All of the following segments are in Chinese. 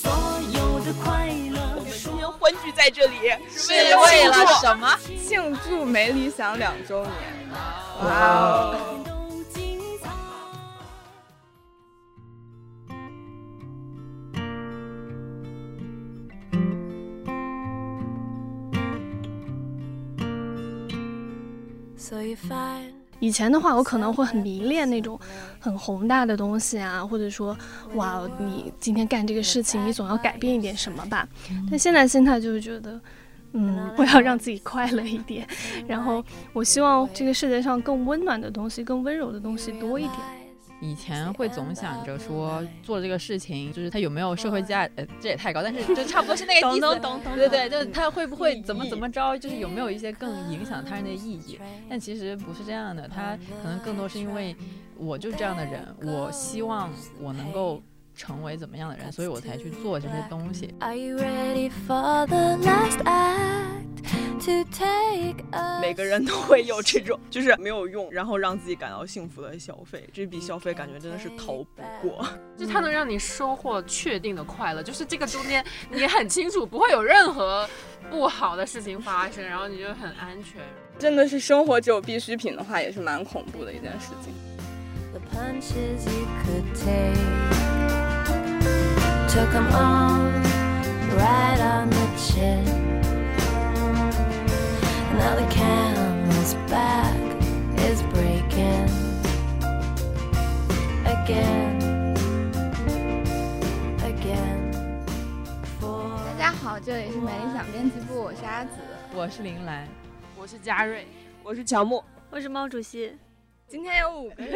里所有的快乐。我们今天欢聚在这里是为了什么？庆祝没理想两周年。哇哦！以前的话，我可能会很迷恋那种很宏大的东西啊，或者说，哇，你今天干这个事情，你总要改变一点什么吧。但现在心态就是觉得，嗯，我要让自己快乐一点，然后我希望这个世界上更温暖的东西、更温柔的东西多一点。以前会总想着说做这个事情，就是它有没有社会价，呃，这也太高，但是就差不多是那个意思。懂懂懂。对对，就是它会不会怎么怎么着，就是有没有一些更影响他人的意义？但其实不是这样的，它可能更多是因为我就这样的人，我希望我能够成为怎么样的人，所以我才去做这些东西。每个人都会有这种，就是没有用，然后让自己感到幸福的消费，这笔消费感觉真的是逃不过。就它能让你收获确定的快乐，就是这个中间你很清楚不会有任何不好的事情发生，然后你就很安全。真的是生活只有必需品的话，也是蛮恐怖的一件事情。Now the camel's back is breaking again, again. 大家好，这里是美理想编辑部，我是阿紫，我是林兰，我是佳瑞，我是乔木，我是毛主席。今天有五个人。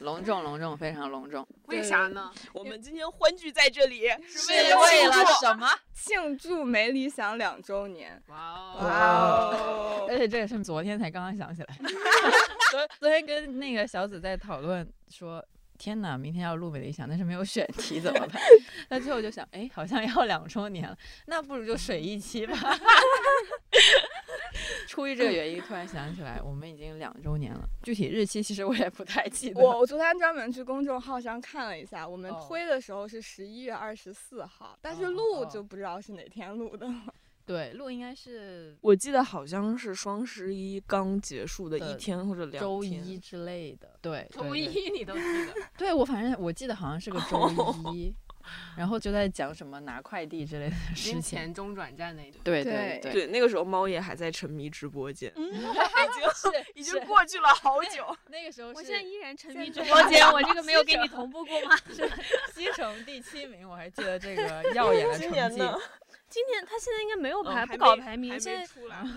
隆重隆重，非常隆重。为啥呢？我们今天欢聚在这里是为了什么？庆祝没理想两周年。哇哦！而且这也是昨天才刚刚想起来。昨昨天跟那个小紫在讨论说。天哪，明天要录没理想，但是没有选题怎么办？那最后就想，哎，好像要两周年了，那不如就水一期吧。出于这个原因，突然想起来，我们已经两周年了。具体日期其实我也不太记得。我我昨天专门去公众号上看了一下，我们推的时候是十一月二十四号，但是录就不知道是哪天录的。对，录应该是，我记得好像是双十一刚结束的一天或者两周一之类的。对，周一你都记得？对，我反正我记得好像是个周一，然后就在讲什么拿快递之类的事情。钱中转站那种。对对对，那个时候猫爷还在沉迷直播间，已经是已经过去了好久。那个时候，我现在依然沉迷直播间，我这个没有给你同步过吗？是西城第七名，我还记得这个耀眼的成绩。今年他现在应该没有排，不搞排名，现在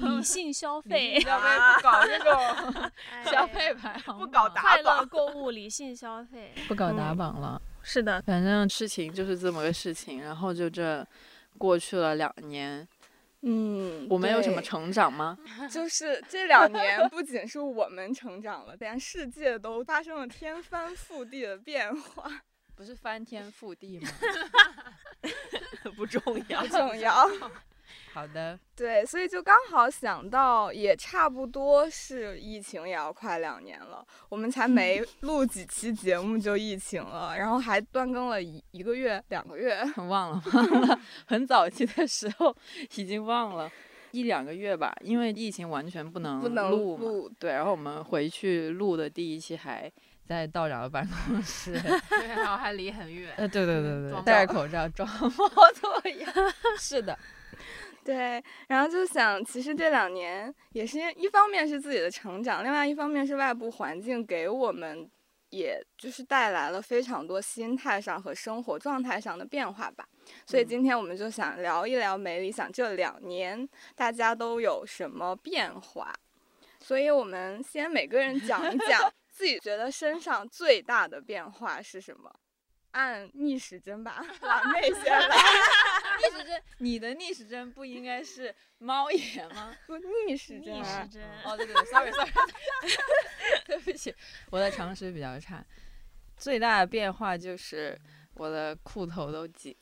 理性消费，不搞这种消费排行，不搞打快乐购物，理性消费，不搞打榜了。是的，反正事情就是这么个事情，然后就这过去了两年，嗯，我们有什么成长吗？就 是这两年不仅是我们成长了，连世界都发生了天翻覆地的变化。不是翻天覆地吗？不重要，不重要。好的，对，所以就刚好想到，也差不多是疫情也要快两年了，我们才没录几期节目就疫情了，然后还断更了一一个月、两个月，忘 了忘了，很早期的时候已经忘了一两个月吧，因为疫情完全不能不能录，对，然后我们回去录的第一期还。在道长的办公室，对，然后还离很远。呃，对对对对，戴着口罩装模作样。是的，对。然后就想，其实这两年也是一方面是自己的成长，另外一方面是外部环境给我们，也就是带来了非常多心态上和生活状态上的变化吧。所以今天我们就想聊一聊美理想这两年大家都有什么变化。所以我们先每个人讲一讲。自己觉得身上最大的变化是什么？按逆时针吧，往内先来。逆时针，你的逆时针不应该是猫眼吗？不，逆时针。逆时针。哦，对对对，sorry，sorry，对不起，我的常识比较差。最大的变化就是我的裤头都紧。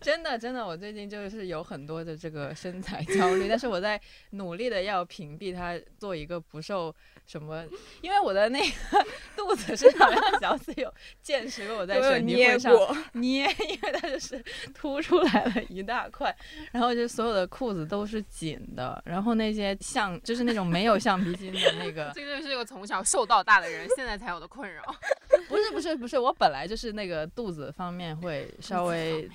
真的真的，我最近就是有很多的这个身材焦虑，但是我在努力的要屏蔽它，做一个不受什么，因为我的那个肚子是好像小 C 有见识过我在水泥会上过，捏，因为它就是凸出来了一大块，然后就所有的裤子都是紧的，然后那些橡就是那种没有橡皮筋的那个，这个就是一个从小瘦到大的人现在才有的困扰。不是不是不是，我本来就是那个肚子方面会稍 微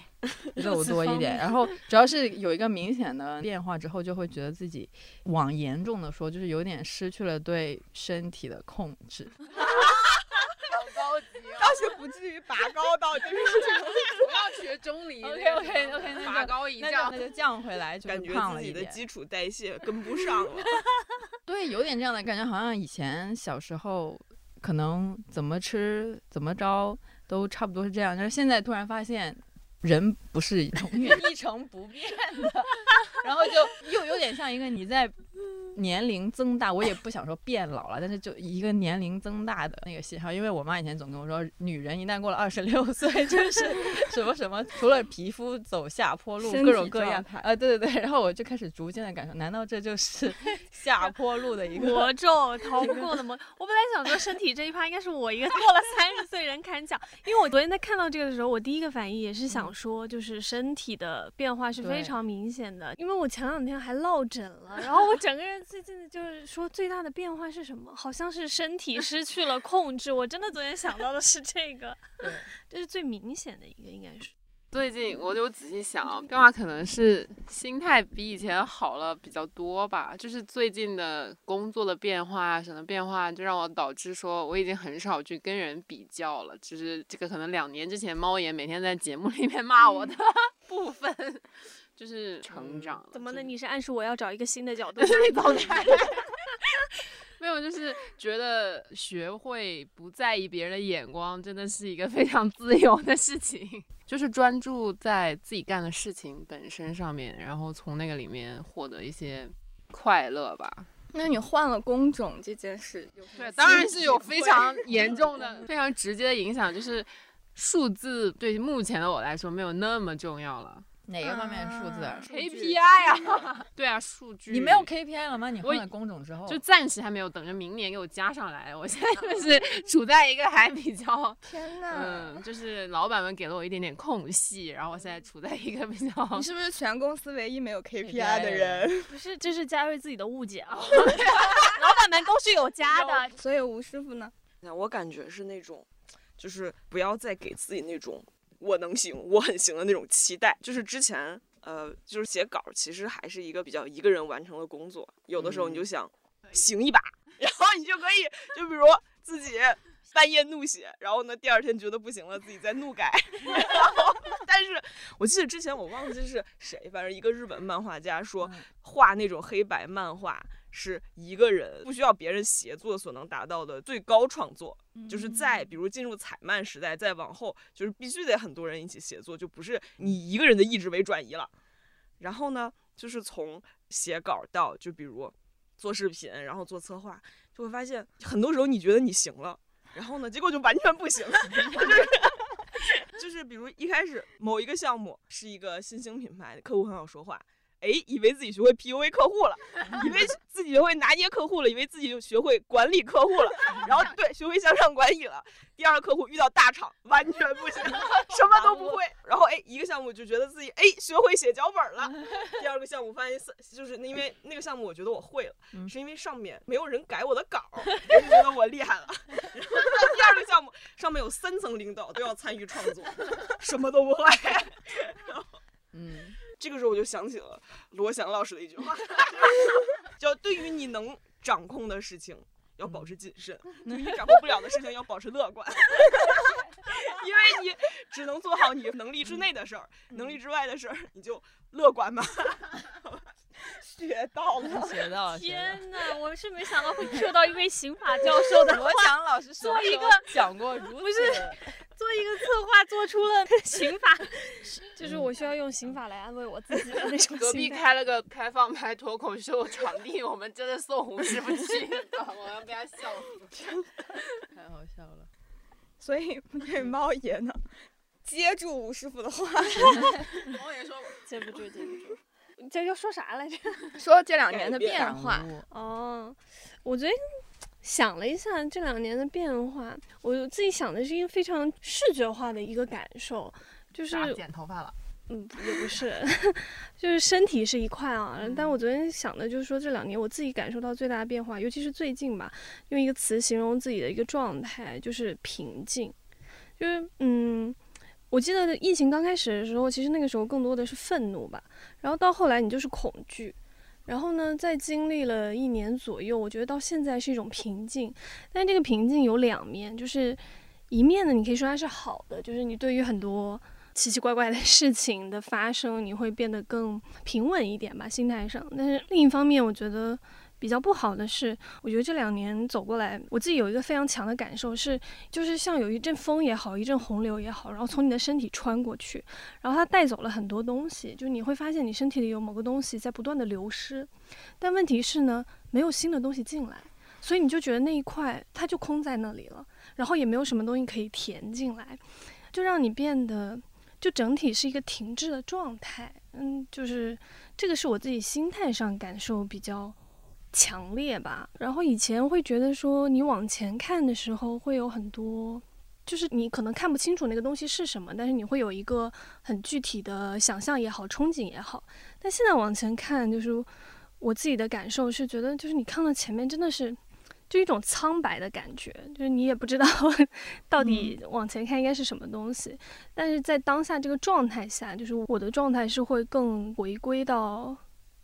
肉多一点，然后主要是有一个明显的变化之后，就会觉得自己往严重的说，就是有点失去了对身体的控制。好高级哦！倒是不至于拔高到这个程度，不要学钟离 OK，OK，OK，那就拔高一那就丈那。就降回来，就是感觉自己的胖了一点。基础代谢跟不上了。对，有点这样的感觉，好像以前小时候可能怎么吃怎么着都差不多是这样，但是现在突然发现人不是永远 一成不变的，然后就又有点像一个你在。年龄增大，我也不想说变老了，但是就一个年龄增大的那个信号。因为我妈以前总跟我说，女人一旦过了二十六岁，就是 什么什么，除了皮肤走下坡路，各种各样啊，对 对对。然后我就开始逐渐的感受，难道这就是下坡路的一个魔咒逃不过的魔。我本来想说身体这一趴应该是我一个过了三十岁人敢讲，因为我昨天在看到这个的时候，我第一个反应也是想说，就是身体的变化是非常明显的。因为我前两天还落枕了，然后我整个人最近的就是说最大的变化是什么？好像是身体失去了控制。我真的昨天想到的是这个，这是最明显的一个，应该是。最近我就仔细想啊，变化可能是心态比以前好了比较多吧。就是最近的工作的变化啊，什么变化，就让我导致说我已经很少去跟人比较了。就是这个可能两年之前猫爷每天在节目里面骂我的 部分，就是成长了。怎么呢？你是暗示我要找一个新的角度？你走开。没有，就是觉得学会不在意别人的眼光，真的是一个非常自由的事情。就是专注在自己干的事情本身上面，然后从那个里面获得一些快乐吧。那你换了工种这件事当然是有非常严重的、非常直接的影响，就是数字对目前的我来说没有那么重要了。哪个方面的数字啊？KPI 啊，对啊，数据。你没有 KPI 了吗？你我换了工种之后，就暂时还没有，等着明年给我加上来。我现在就是 处在一个还比较，天呐！嗯，就是老板们给了我一点点空隙，然后我现在处在一个比较你是不是全公司唯一没有 KPI KPI 的人？不是，这是佳瑞自己的误解啊。老板们都是有加的，所以吴师傅呢？我感觉是那种，就是不要再给自己那种我能行、我很行的那种期待。就是之前，呃，就是写稿，其实还是一个比较一个人完成的工作。有的时候你就想行一把，然后你就可以，就比如自己半夜怒写，然后呢，第二天觉得不行了，自己再怒改。然后，但是我记得之前我忘记是谁，反正一个日本漫画家说，画那种黑白漫画是一个人不需要别人协作所能达到的最高创作。就是在比如进入彩漫时代，再往后，就是必须得很多人一起协作，就不是你一个人的意志为转移了。然后呢，就是从写稿到就比如做视频，然后做策划，就会发现很多时候你觉得你行了，然后呢，结果就完全不行，就是 就是比如一开始某一个项目是一个新兴品牌，客户很好说话。哎，以为自己学会 PUA 客户了，以为自己学会拿捏客户了，以为自己就学会管理客户了，然后 对学会向上管理了。第二个客户遇到大厂，完全不行，什么都不会。然后哎，一个项目就觉得自己哎学会写脚本了。第二个项目发现是就是因为那个项目我觉得我会了，嗯是因为上面没有人改我的稿，我就觉得我厉害了。然后第二个项目上面有三层领导都要参与创作，什么都不会。然后嗯，这个时候我就想起了罗翔老师的一句话，叫对于你能掌控的事情要保持谨慎，对于你掌控不了的事情要保持乐观，因为你只能做好你能力之内的事儿，能力之外的事儿你就乐观吧。学到了，学到了。天哪！我是没想到会受到一位刑法教授的 罗，翔老师什么时候做一个讲过如此不是做一个策划做出了刑法，就是我需要用刑法来安慰我自己的那种隔壁。开了个开放麦脱口秀场地，我们真的送吴师傅去了，我要被他笑死。太好笑了。所以对猫爷呢，接住吴师傅的话，猫爷说接不住，接不住。这要说啥来着？说这两年的变变化。哦，我昨天想了一下这两年的变化，我自己想的是一个非常视觉化的一个感受，就是剪头发了？嗯，也不是，就是身体是一块啊。但我昨天想的就是说，这两年我自己感受到最大的变化，尤其是最近吧，用一个词形容自己的一个状态，就是平静。就是嗯，我记得疫情刚开始的时候，其实那个时候更多的是愤怒吧，然后到后来你就是恐惧。然后呢，在经历了一年左右，我觉得到现在是一种平静，但这个平静有两面，就是一面呢，你可以说它是好的，就是你对于很多奇奇怪怪的事情的发生，你会变得更平稳一点吧，心态上。但是另一方面，我觉得比较不好的是，我觉得这两年走过来，我自己有一个非常强的感受是，就是像有一阵风也好，一阵洪流也好，然后从你的身体穿过去，然后它带走了很多东西，就你会发现你身体里有某个东西在不断的流失，但问题是呢，没有新的东西进来，所以你就觉得那一块它就空在那里了，然后也没有什么东西可以填进来，就让你变得就整体是一个停滞的状态。嗯，就是这个是我自己心态上感受比较强烈吧。然后以前会觉得说，你往前看的时候会有很多。就是你可能看不清楚那个东西是什么，但是你会有一个很具体的想象也好，憧憬也好。但现在往前看，就是我自己的感受是觉得，就是你看到前面真的是就一种苍白的感觉，就是你也不知道到底往前看应该是什么东西。但是在当下这个状态下，就是我的状态是会更回归到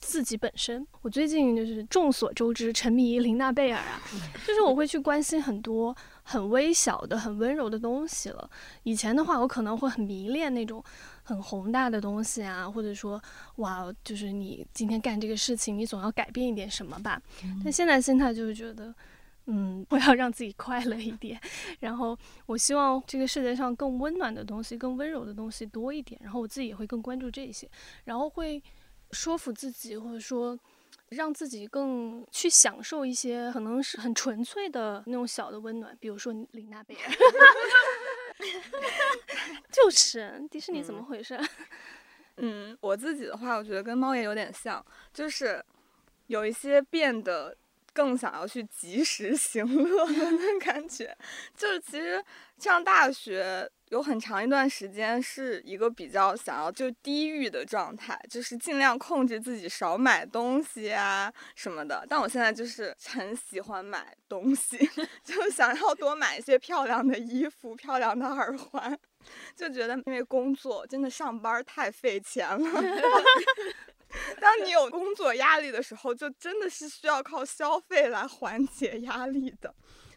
自己本身。我最近就是众所周知沉迷于林娜贝尔啊，就是我会去关心很多。很微小的、很温柔的东西了。以前的话，我可能会很迷恋那种很宏大的东西啊，或者说，哇，就是你今天干这个事情，你总要改变一点什么吧。但现在心态就是觉得，嗯，我要让自己快乐一点。然后，我希望这个世界上更温暖的东西、更温柔的东西多一点。然后，我自己也会更关注这些，然后会说服自己，或者说。让自己更去享受一些可能是很纯粹的那种小的温暖，比如说琳娜贝尔，就是迪士尼怎么回事？嗯，我自己的话，我觉得跟猫爷有点像，就是有一些变得更想要去及时行乐的感觉。就是其实上大学有很长一段时间是一个比较想要就低欲的状态，就是尽量控制自己少买东西啊什么的。但我现在就是很喜欢买东西，就想要多买一些漂亮的衣服、漂亮的耳环，就觉得因为工作真的上班太费钱了。当你有工作压力的时候，就真的是需要靠消费来缓解压力的，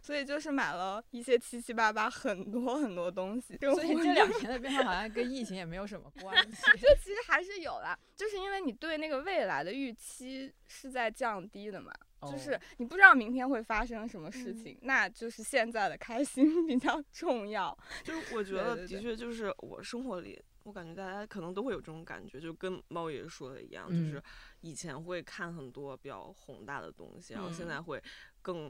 所以就是买了一些七七八八很多很多东西。所以这两年的变化好像跟疫情也没有什么关系。就其实还是有啦，就是因为你对那个未来的预期是在降低的嘛，就是你不知道明天会发生什么事情，那就是现在的开心 比较重要。就是我觉得的确就是我生活里。我感觉大家可能都会有这种感觉，就跟猫爷说的一样，就是以前会看很多比较宏大的东西，然后现在会更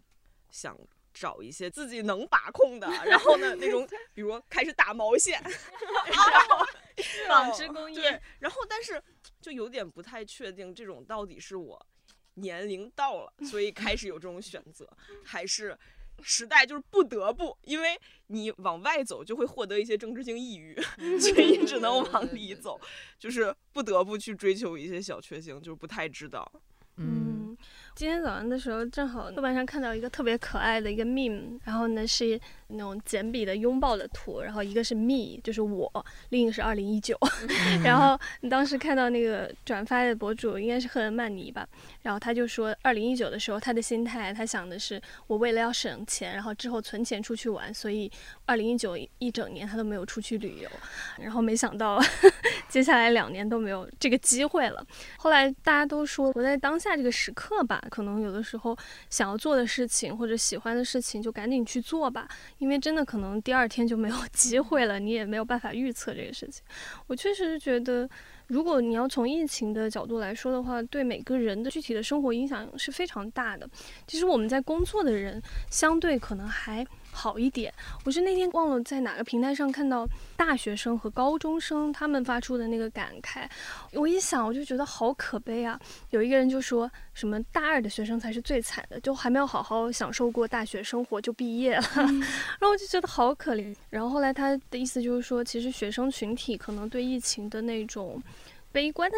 想找一些自己能把控的，然后呢那种，比如开始打毛线，然后 纺织工业，然后但是就有点不太确定，这种到底是我年龄到了，所以开始有这种选择，还是？时代就是不得不，因为你往外走就会获得一些政治性抑郁，所以你只能往里走，就是不得不去追求一些小确幸，就是不太知道。嗯，今天早上的时候正好豆瓣上看到一个特别可爱的一个 meme，然后呢是那种简笔的拥抱的图，然后一个是 me，就是我，另一个是二零一九，然后当时看到那个转发的博主应该是赫恩曼尼吧，然后他就说二零一九的时候他的心态，他想的是我为了要省钱，然后之后存钱出去玩，所以二零一九一整年他都没有出去旅游，然后没想到 接下来两年都没有这个机会了。后来大家都说活在当下。这个时刻吧，可能有的时候想要做的事情或者喜欢的事情，就赶紧去做吧，因为真的可能第二天就没有 机会了，你也没有办法预测这个事情。我确实是觉得，如果你要从疫情的角度来说的话，对每个人的具体的生活影响是非常大的。其实我们在工作的人，相对可能还。好一点。我是那天忘了在哪个平台上看到大学生和高中生他们发出的那个感慨，我一想我就觉得好可悲啊。有一个人就说什么大二的学生才是最惨的，就还没有好好享受过大学生活就毕业了，然后我就觉得好可怜。然后后来他的意思就是说，其实学生群体可能对疫情的那种悲观的。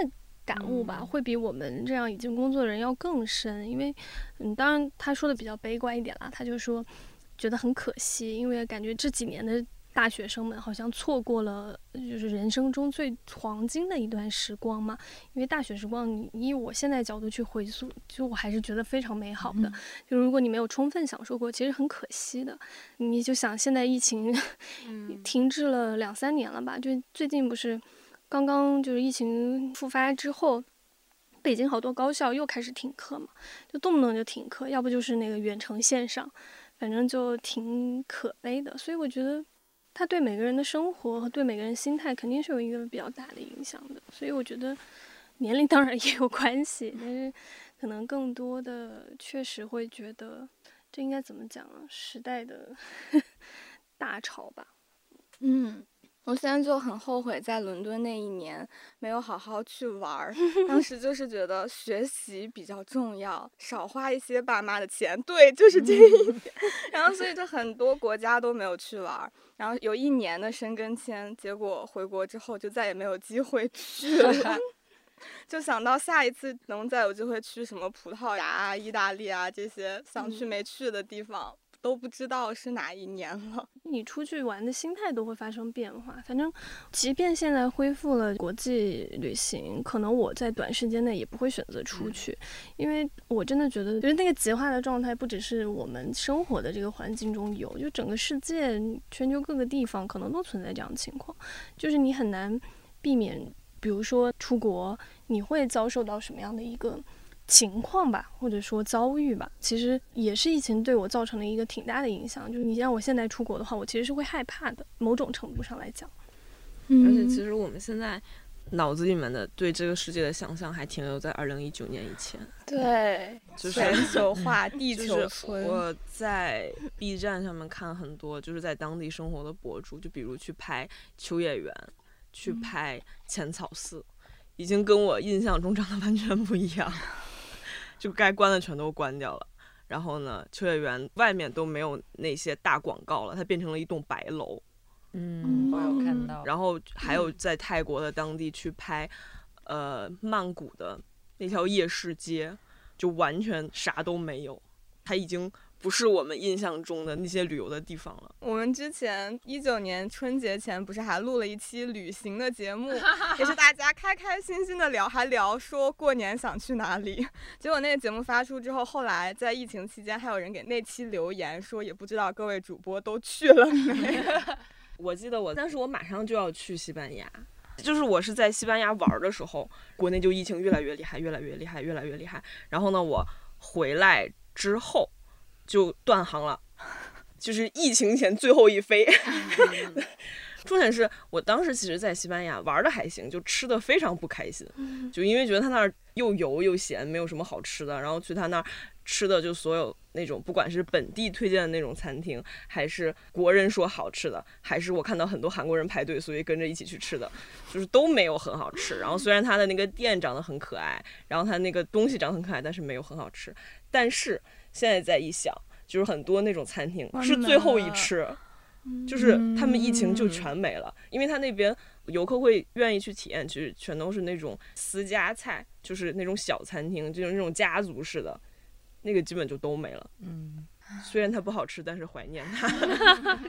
感悟吧，会比我们这样已经工作的人要更深，因为，嗯，当然他说的比较悲观一点啦，他就说觉得很可惜，因为感觉这几年的大学生们好像错过了就是人生中最黄金的一段时光嘛，因为大学时光，你以我现在角度去回溯，就我还是觉得非常美好的，就如果你没有充分享受过，其实很可惜的。你就想现在疫情 停滞了两三年了吧，就最近不是。刚刚就是疫情复发之后，北京好多高校又开始停课嘛，就动不动就停课，要不就是那个远程线上，反正就挺可悲的。所以我觉得，他对每个人的生活和对每个人心态肯定是有一个比较大的影响的。所以我觉得，年龄当然也有关系，但是可能更多的确实会觉得，这应该怎么讲啊？时代的 大潮吧。嗯。我现在就很后悔在伦敦那一年没有好好去玩儿，当时就是觉得学习比较重要，少花一些爸妈的钱，对，就是这一点。然后所以就很多国家都没有去玩儿，然后有一年的申根签，结果回国之后就再也没有机会去了，就想到下一次能再有机会去什么葡萄牙啊、意大利啊这些想去没去的地方。都不知道是哪一年了。你出去玩的心态都会发生变化。反正，即便现在恢复了国际旅行，可能我在短时间内也不会选择出去，因为我真的觉得，就是那个极化的状态，不只是我们生活的这个环境中有，就整个世界、全球各个地方可能都存在这样的情况。就是你很难避免，比如说出国，你会遭受到什么样的一个？情况吧，或者说遭遇吧，其实也是疫情对我造成了一个挺大的影响。就是你让我现在出国的话，我其实是会害怕的。某种程度上来讲，而且其实我们现在脑子里面的对这个世界的想象还停留在二零一九年以前。对，就是全球化、地球村。我在 B 站上面看很多，就是在当地生活的博主，就比如去拍秋叶原，去拍浅草寺，已经跟我印象中长得完全不一样。就该关的全都关掉了，然后呢，秋叶原外面都没有那些大广告了，它变成了一栋白楼。嗯，我有看到。然后还有在泰国的当地去拍，呃，曼谷的那条夜市街，就完全啥都没有，它已经。不是我们印象中的那些旅游的地方了。我们之前一九年春节前不是还录了一期旅行的节目，也是大家开开心心的聊，还聊说过年想去哪里。结果那个节目发出之后，后来在疫情期间，还有人给那期留言说，也不知道各位主播都去了没。我记得我，但是我马上就要去西班牙，就是我是在西班牙玩的时候，国内就疫情越来越厉害，越来越厉害，越来越厉害。然后呢，我回来之后。就断航了，就是疫情前最后一飞。重点是我当时其实，在西班牙玩的还行，就吃的非常不开心，就因为觉得他那儿又油又咸，没有什么好吃的。然后去他那儿吃的，就所有那种不管是本地推荐的那种餐厅，还是国人说好吃的，还是我看到很多韩国人排队，所以跟着一起去吃的，就是都没有很好吃。然后虽然他的那个店长得很可爱，然后他那个东西长得很可爱，但是没有很好吃。但是现在再一想，就是很多那种餐厅是最后一吃，就是他们疫情就全没了，因为他那边游客会愿意去体验，其实全都是那种私家菜，就是那种小餐厅，就是那种家族式的，那个基本就都没了。嗯，虽然它不好吃，但是怀念它。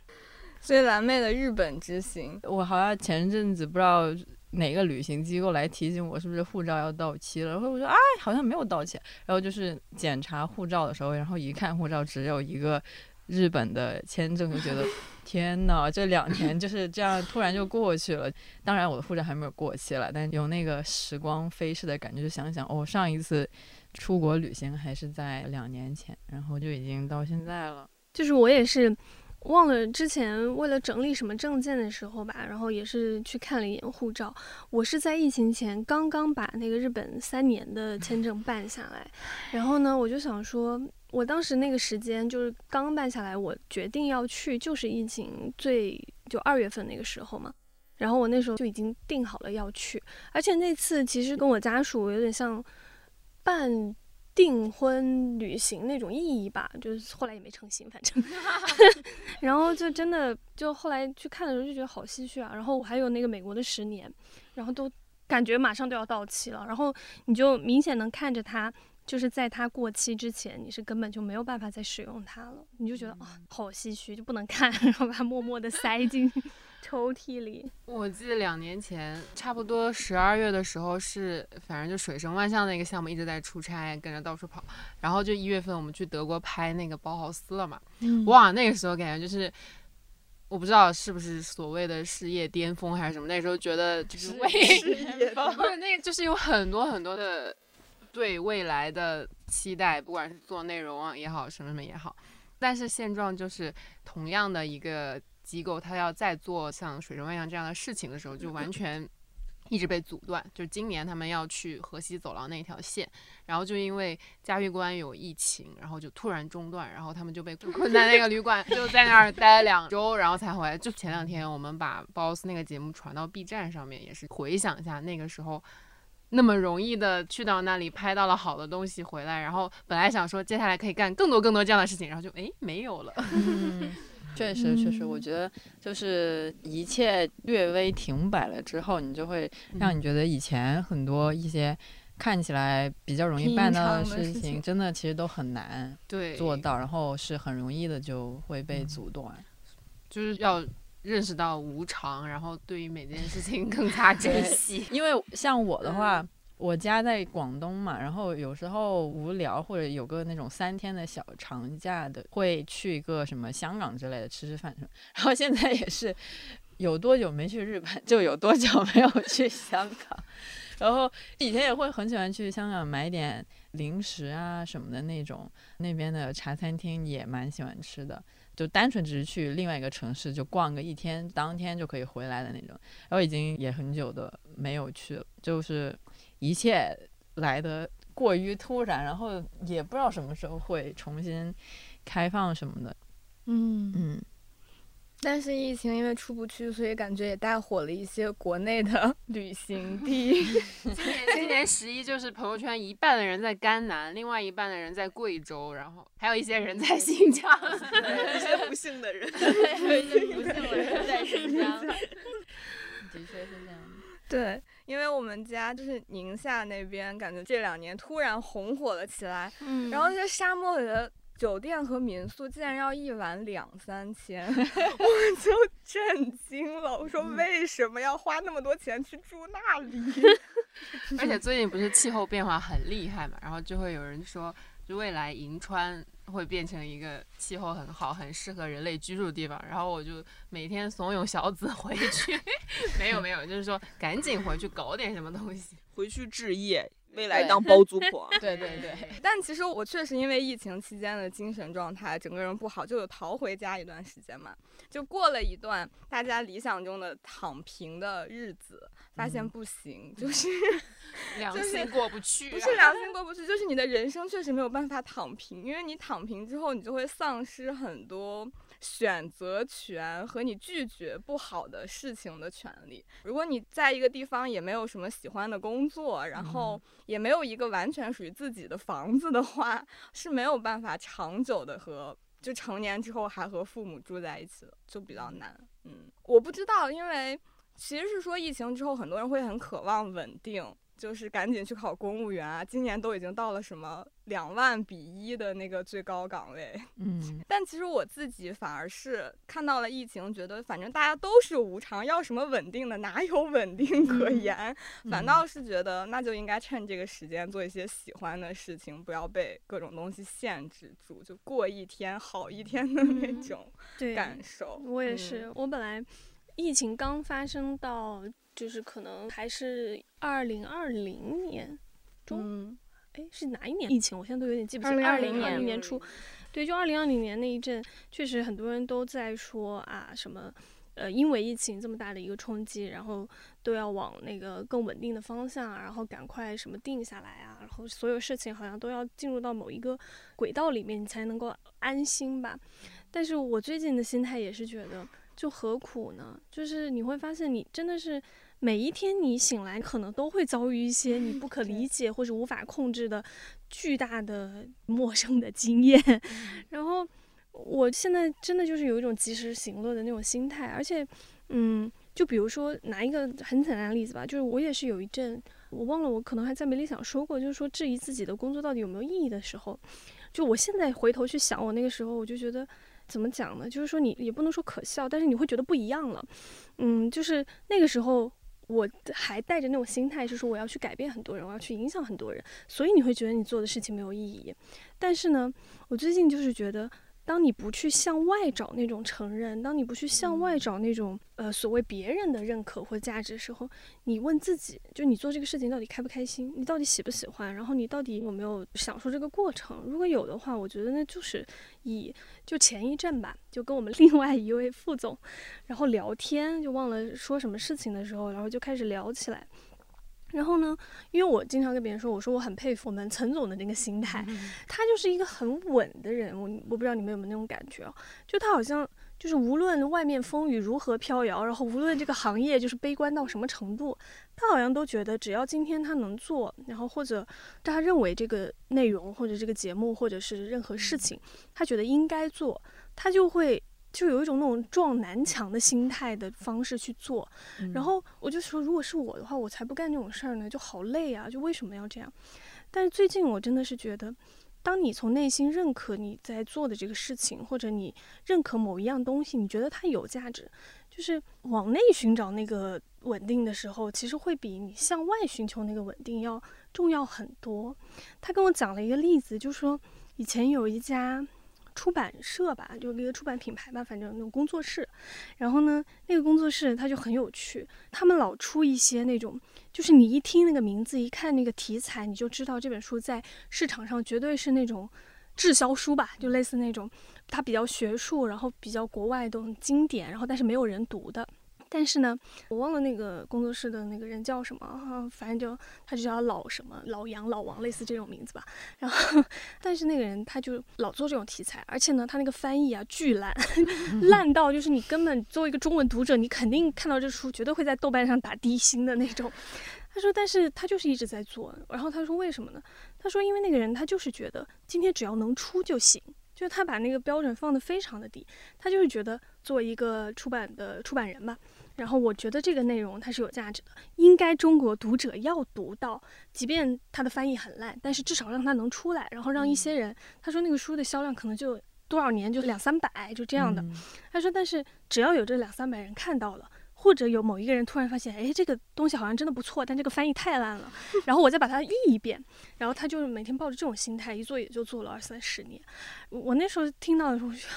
所以蓝妹的日本之行，我好像前阵子不知道。哪个旅行机构来提醒我是不是护照要到期了？然后我说哎，好像没有到期。然后就是检查护照的时候，然后一看护照只有一个日本的签证，就觉得 天呐，这两年就是这样突然就过去了。当然我的护照还没有过期了，但有那个时光飞逝的感觉。就想想哦，上一次出国旅行还是在两年前，然后就已经到现在了。就是我也是。忘了之前为了整理什么证件的时候吧，然后也是去看了一眼护照。我是在疫情前刚刚把那个日本三年的签证办下来，然后呢，我就想说，我当时那个时间就是刚办下来，我决定要去，就是疫情最就二月份那个时候嘛。然后我那时候就已经定好了要去，而且那次其实跟我家属有点像办。订婚旅行那种意义吧，就是后来也没成行，反正，然后就真的就后来去看的时候就觉得好唏嘘啊。然后我还有那个美国的十年，然后都感觉马上都要到期了，然后你就明显能看着它，就是在它过期之前，你是根本就没有办法再使用它了，你就觉得啊好唏嘘，就不能看，然后把它默默的塞进。抽屉里，我记得两年前，差不多十二月的时候是，反正就水声万象那个项目一直在出差，跟着到处跑。然后就一月份我们去德国拍那个包豪斯了嘛，哇，那个时候感觉就是，我不知道是不是所谓的事业巅峰还是什么，那时候觉得就是为事业不是那个就是有很多很多的对未来的期待，不管是做内容啊也好，什么什么也好。但是现状就是同样的一个。机构他要再做像水中万象这样的事情的时候，就完全一直被阻断。就今年他们要去河西走廊那条线，然后就因为嘉峪关有疫情，然后就突然中断，然后他们就被困在那个旅馆，就在那儿待了两周，然后才回来。就前两天我们把 BOSS 那个节目传到 B 站上面，也是回想一下那个时候那么容易的去到那里拍到了好的东西回来，然后本来想说接下来可以干更多更多这样的事情，然后就哎没有了。确实，确实，我觉得就是一切略微停摆了之后，你就会让你觉得以前很多一些看起来比较容易办到的事情，真的其实都很难做到，然后是很容易的就会被阻断。就是要认识到无常，然后对于每件事情更加珍惜。因为像我的话。我家在广东嘛，然后有时候无聊或者有个那种三天的小长假的，会去一个什么香港之类的吃吃饭什么。然后现在也是有多久没去日本，就有多久没有去香港。然后以前也会很喜欢去香港买点零食啊什么的那种，那边的茶餐厅也蛮喜欢吃的。就单纯只是去另外一个城市就逛个一天，当天就可以回来的那种。然后已经也很久的没有去了，就是。一切来的过于突然，然后也不知道什么时候会重新开放什么的。嗯嗯。但是疫情因为出不去，所以感觉也带火了一些国内的 旅行地。今年今年十一就是朋友圈一半的人在甘南，另外一半的人在贵州，然后还有一些人在新疆，一些不幸的人，一些不幸的人在新疆。的确是这样。对。因为我们家就是宁夏那边，感觉这两年突然红火了起来。嗯，然后在沙漠里的酒店和民宿竟然要一晚两三千，我就震惊了。我说为什么要花那么多钱去住那里？而且最近不是气候变化很厉害嘛，然后就会有人说，就未来银川。会变成一个气候很好、很适合人类居住的地方，然后我就每天怂恿小紫 回去。没有没有，就是说赶紧回去搞点什么东西，回去置业。未来当包租婆，对对对。但其实我确实因为疫情期间的精神状态，整个人不好，就有逃回家一段时间嘛。就过了一段大家理想中的躺平的日子，发现不行，就是 良心过不去。不是良心过不去，就是你的人生确实没有办法躺平，因为你躺平之后，你就会丧失很多。选择权和你拒绝不好的事情的权利。如果你在一个地方也没有什么喜欢的工作，然后也没有一个完全属于自己的房子的话，是没有办法长久的和就成年之后还和父母住在一起的，就比较难。嗯，我不知道，因为其实是说疫情之后，很多人会很渴望稳定。就是赶紧去考公务员啊！今年都已经到了什么两万比一的那个最高岗位。嗯，但其实我自己反而是看到了疫情，觉得反正大家都是无常，要什么稳定的？哪有稳定可言？反倒是觉得那就应该趁这个时间做一些喜欢的事情，不要被各种东西限制住，就过一天好一天的那种感受。我也是，我本来疫情刚发生到。就是可能还是二零二零年中，哎，是哪一年疫情？我现在都有点记不清。二零二零年初，对，就二零二零年那一阵，确实很多人都在说啊什么。呃，因为疫情这么大的一个冲击，然后都要往那个更稳定的方向，然后赶快什么定下来啊，然后所有事情好像都要进入到某一个轨道里面，你才能够安心吧。但是我最近的心态也是觉得，就何苦呢？就是你会发现，你真的是每一天你醒来，可能都会遭遇一些你不可 理解或者无法控制的巨大的陌生的经验，然后。我现在真的就是有一种及时行乐的那种心态，而且，嗯，就比如说拿一个很简单的例子吧，就是我也是有一阵，我忘了我可能还在没理想说过，就是说质疑自己的工作到底有没有意义的时候，就我现在回头去想，我那个时候我就觉得，怎么讲呢？就是说你也不能说可笑，但是你会觉得不一样了，嗯，就是那个时候我还带着那种心态，就是说我要去改变很多人，我要去影响很多人，所以你会觉得你做的事情没有意义。但是呢，我最近就是觉得。当你不去向外找那种承认，当你不去向外找那种呃所谓别人的认可或价值的时候，你问自己，就你做这个事情到底开不开心？你到底喜不喜欢？然后你到底有没有享受这个过程？如果有的话，我觉得那就是以就前一阵吧，就跟我们 另外一位副总，然后聊天，就忘了说什么事情的时候，然后就开始聊起来。然后呢，因为我经常跟别人说，我说我很佩服我们陈总的那个心态，他就是一个很稳的人。我我不知道你们有没有那种感觉啊？就他好像就是无论外面风雨如何飘摇，然后无论这个行业就是悲观到什么程度，他好像都觉得只要今天他能做，然后或者他认为这个内容或者这个节目或者是任何事情，他觉得应该做，他就会。就有一种那种撞南墙的心态的方式去做，然后我就说，如果是我的话，我才不干这种事儿呢，就好累啊，就为什么要这样？但是最近我真的是觉得，当你从内心认可你在做的这个事情，或者你认可某一样东西，你觉得它有价值，就是往内寻找那个稳定的时候，其实会比你向外寻求那个稳定要重要很多。他跟我讲了一个例子，就说以前有一家。出版社吧，就一个出版品牌吧，反正那种工作室。然后呢，那个工作室它就很有趣，他们老出一些那种，就是你一听那个名字，一看那个题材，你就知道这本书在市场上绝对是那种滞销书吧，就类似那种它比较学术，然后比较国外的经典，然后但是没有人读的。但是呢，我忘了那个工作室的那个人叫什么，反正就他就叫老什么老杨老王类似这种名字吧。然后，但是那个人他就老做这种题材，而且呢，他那个翻译啊巨烂，烂到就是你根本作为一个中文读者，你肯定看到这书绝对会在豆瓣上打低星的那种。他说，但是他就是一直在做。然后他说为什么呢？他说因为那个人他就是觉得今天只要能出就行。就是他把那个标准放得非常的低，他就是觉得作为一个出版的出版人吧，然后我觉得这个内容它是有价值的，应该中国读者要读到，即便他的翻译很烂，但是至少让他能出来，然后让一些人，他说那个书的销量可能就多少年就两三百就这样的，他说但是只要有这两三百人看到了。或者有某一个人突然发现，哎，这个东西好像真的不错，但这个翻译太烂了，然后我再把它译一遍，然后他就是每天抱着这种心态，一做也就做了二三十年。我那时候听到的时候，我说，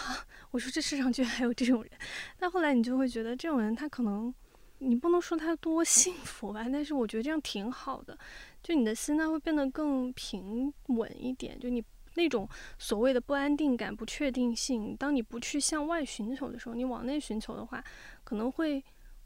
我说这世上居然还有这种人。但后来你就会觉得，这种人他可能，你不能说他多幸福吧，但是我觉得这样挺好的，就你的心态会变得更平稳一点，就你那种所谓的不安定感、不确定性，当你不去向外寻求的时候，你往内寻求的话，可能会。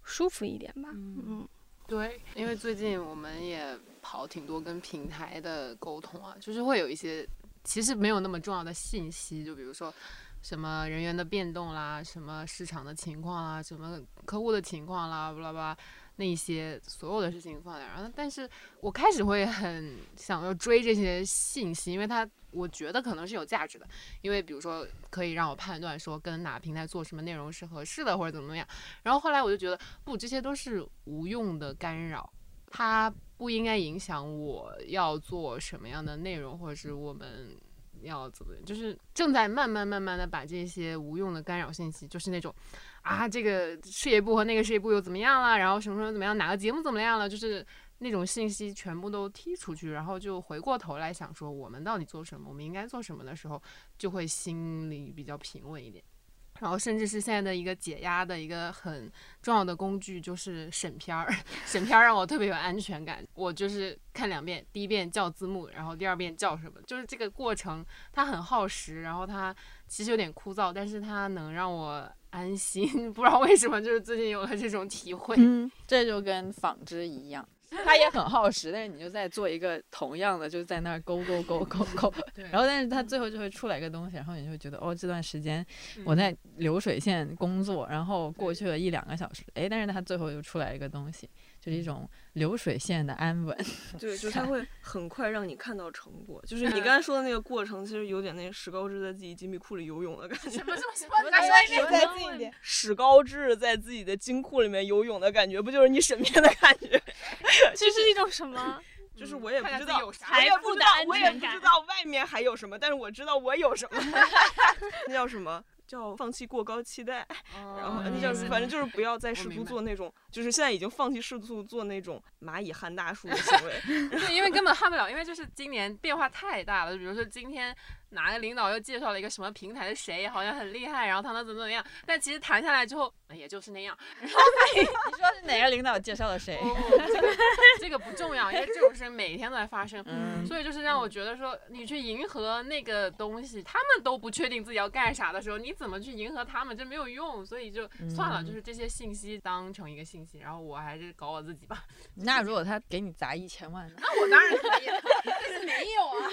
舒服一点吧，嗯，对，因为最近我们也跑挺多跟平台的沟通啊，就是会有一些其实没有那么重要的信息，就比如说什么人员的变动啦，什么市场的情况啦，什么客户的情况啦，巴拉巴拉。那些所有的事情放在，然后，但是我开始会很想要追这些信息，因为它我觉得可能是有价值的，因为比如说可以让我判断说跟哪平台做什么内容是合适的或者怎么怎么样。然后后来我就觉得不，这些都是无用的干扰，它不应该影响我要做什么样的内容，或者是我们要怎么，就是正在慢慢慢慢的把这些无用的干扰信息，就是那种。啊，这个事业部和那个事业部又怎么样了？然后什么什么怎么样？哪个节目怎么样了？就是那种信息全部都踢出去，然后就回过头来想说，我们到底做什么？我们应该做什么的时候，就会心里比较平稳一点。然后甚至是现在的一个解压的一个很重要的工具，就是审片儿。审片儿让我特别有安全感。我就是看两遍，第一遍叫字幕，然后第二遍叫什么，就是这个过程它很耗时，然后它其实有点枯燥，但是它能让我安心。不知道为什么，就是最近有了这种体会。嗯，这就跟纺织一样。它也很耗时，但是你就在做一个同样的，就在那儿勾勾勾勾 勾，然后但是他最后就会出来一个东西，然后你就会觉得哦，这段时间我在流水线工作，然后过去了一两个小时，哎，但是他最后又出来一个东西。就是一种流水线的安稳，对，就是它会很快让你看到成果。就是你刚才说的那个过程，其实有点那史高治在自己金币库里游泳的感觉。什么什么什 么？再说一遍，再近一点。史高治在自己的金库里面游泳的感觉，不就是你身边的感觉？这是一种什么？就是我也不知道，我也不知道。我也不知道外面还有什么，但是我知道我有什么。那叫什么？叫放弃过高期待，然后那叫反正就是不要再试图做那种，就是现在已经放弃试图做那种蚂蚁撼大树的行为。对，因为根本撼不了，因为就是今年变化太大了。就比如说今天。哪个领导又介绍了一个什么平台的谁，好像很厉害，然后他能怎么怎么样？但其实谈下来之后，也就是那样。然后你说是哪个领导介绍了谁？这个这个不重要，因为这种事每天都在发生。嗯。所以就是让我觉得说，你去迎合那个东西，他们都不确定自己要干啥的时候，你怎么去迎合他们？这没有用。所以就算了，就是这些信息当成一个信息，然后我还是搞我自己吧。那如果他给你砸一千万，那我当然可以，但是没有啊。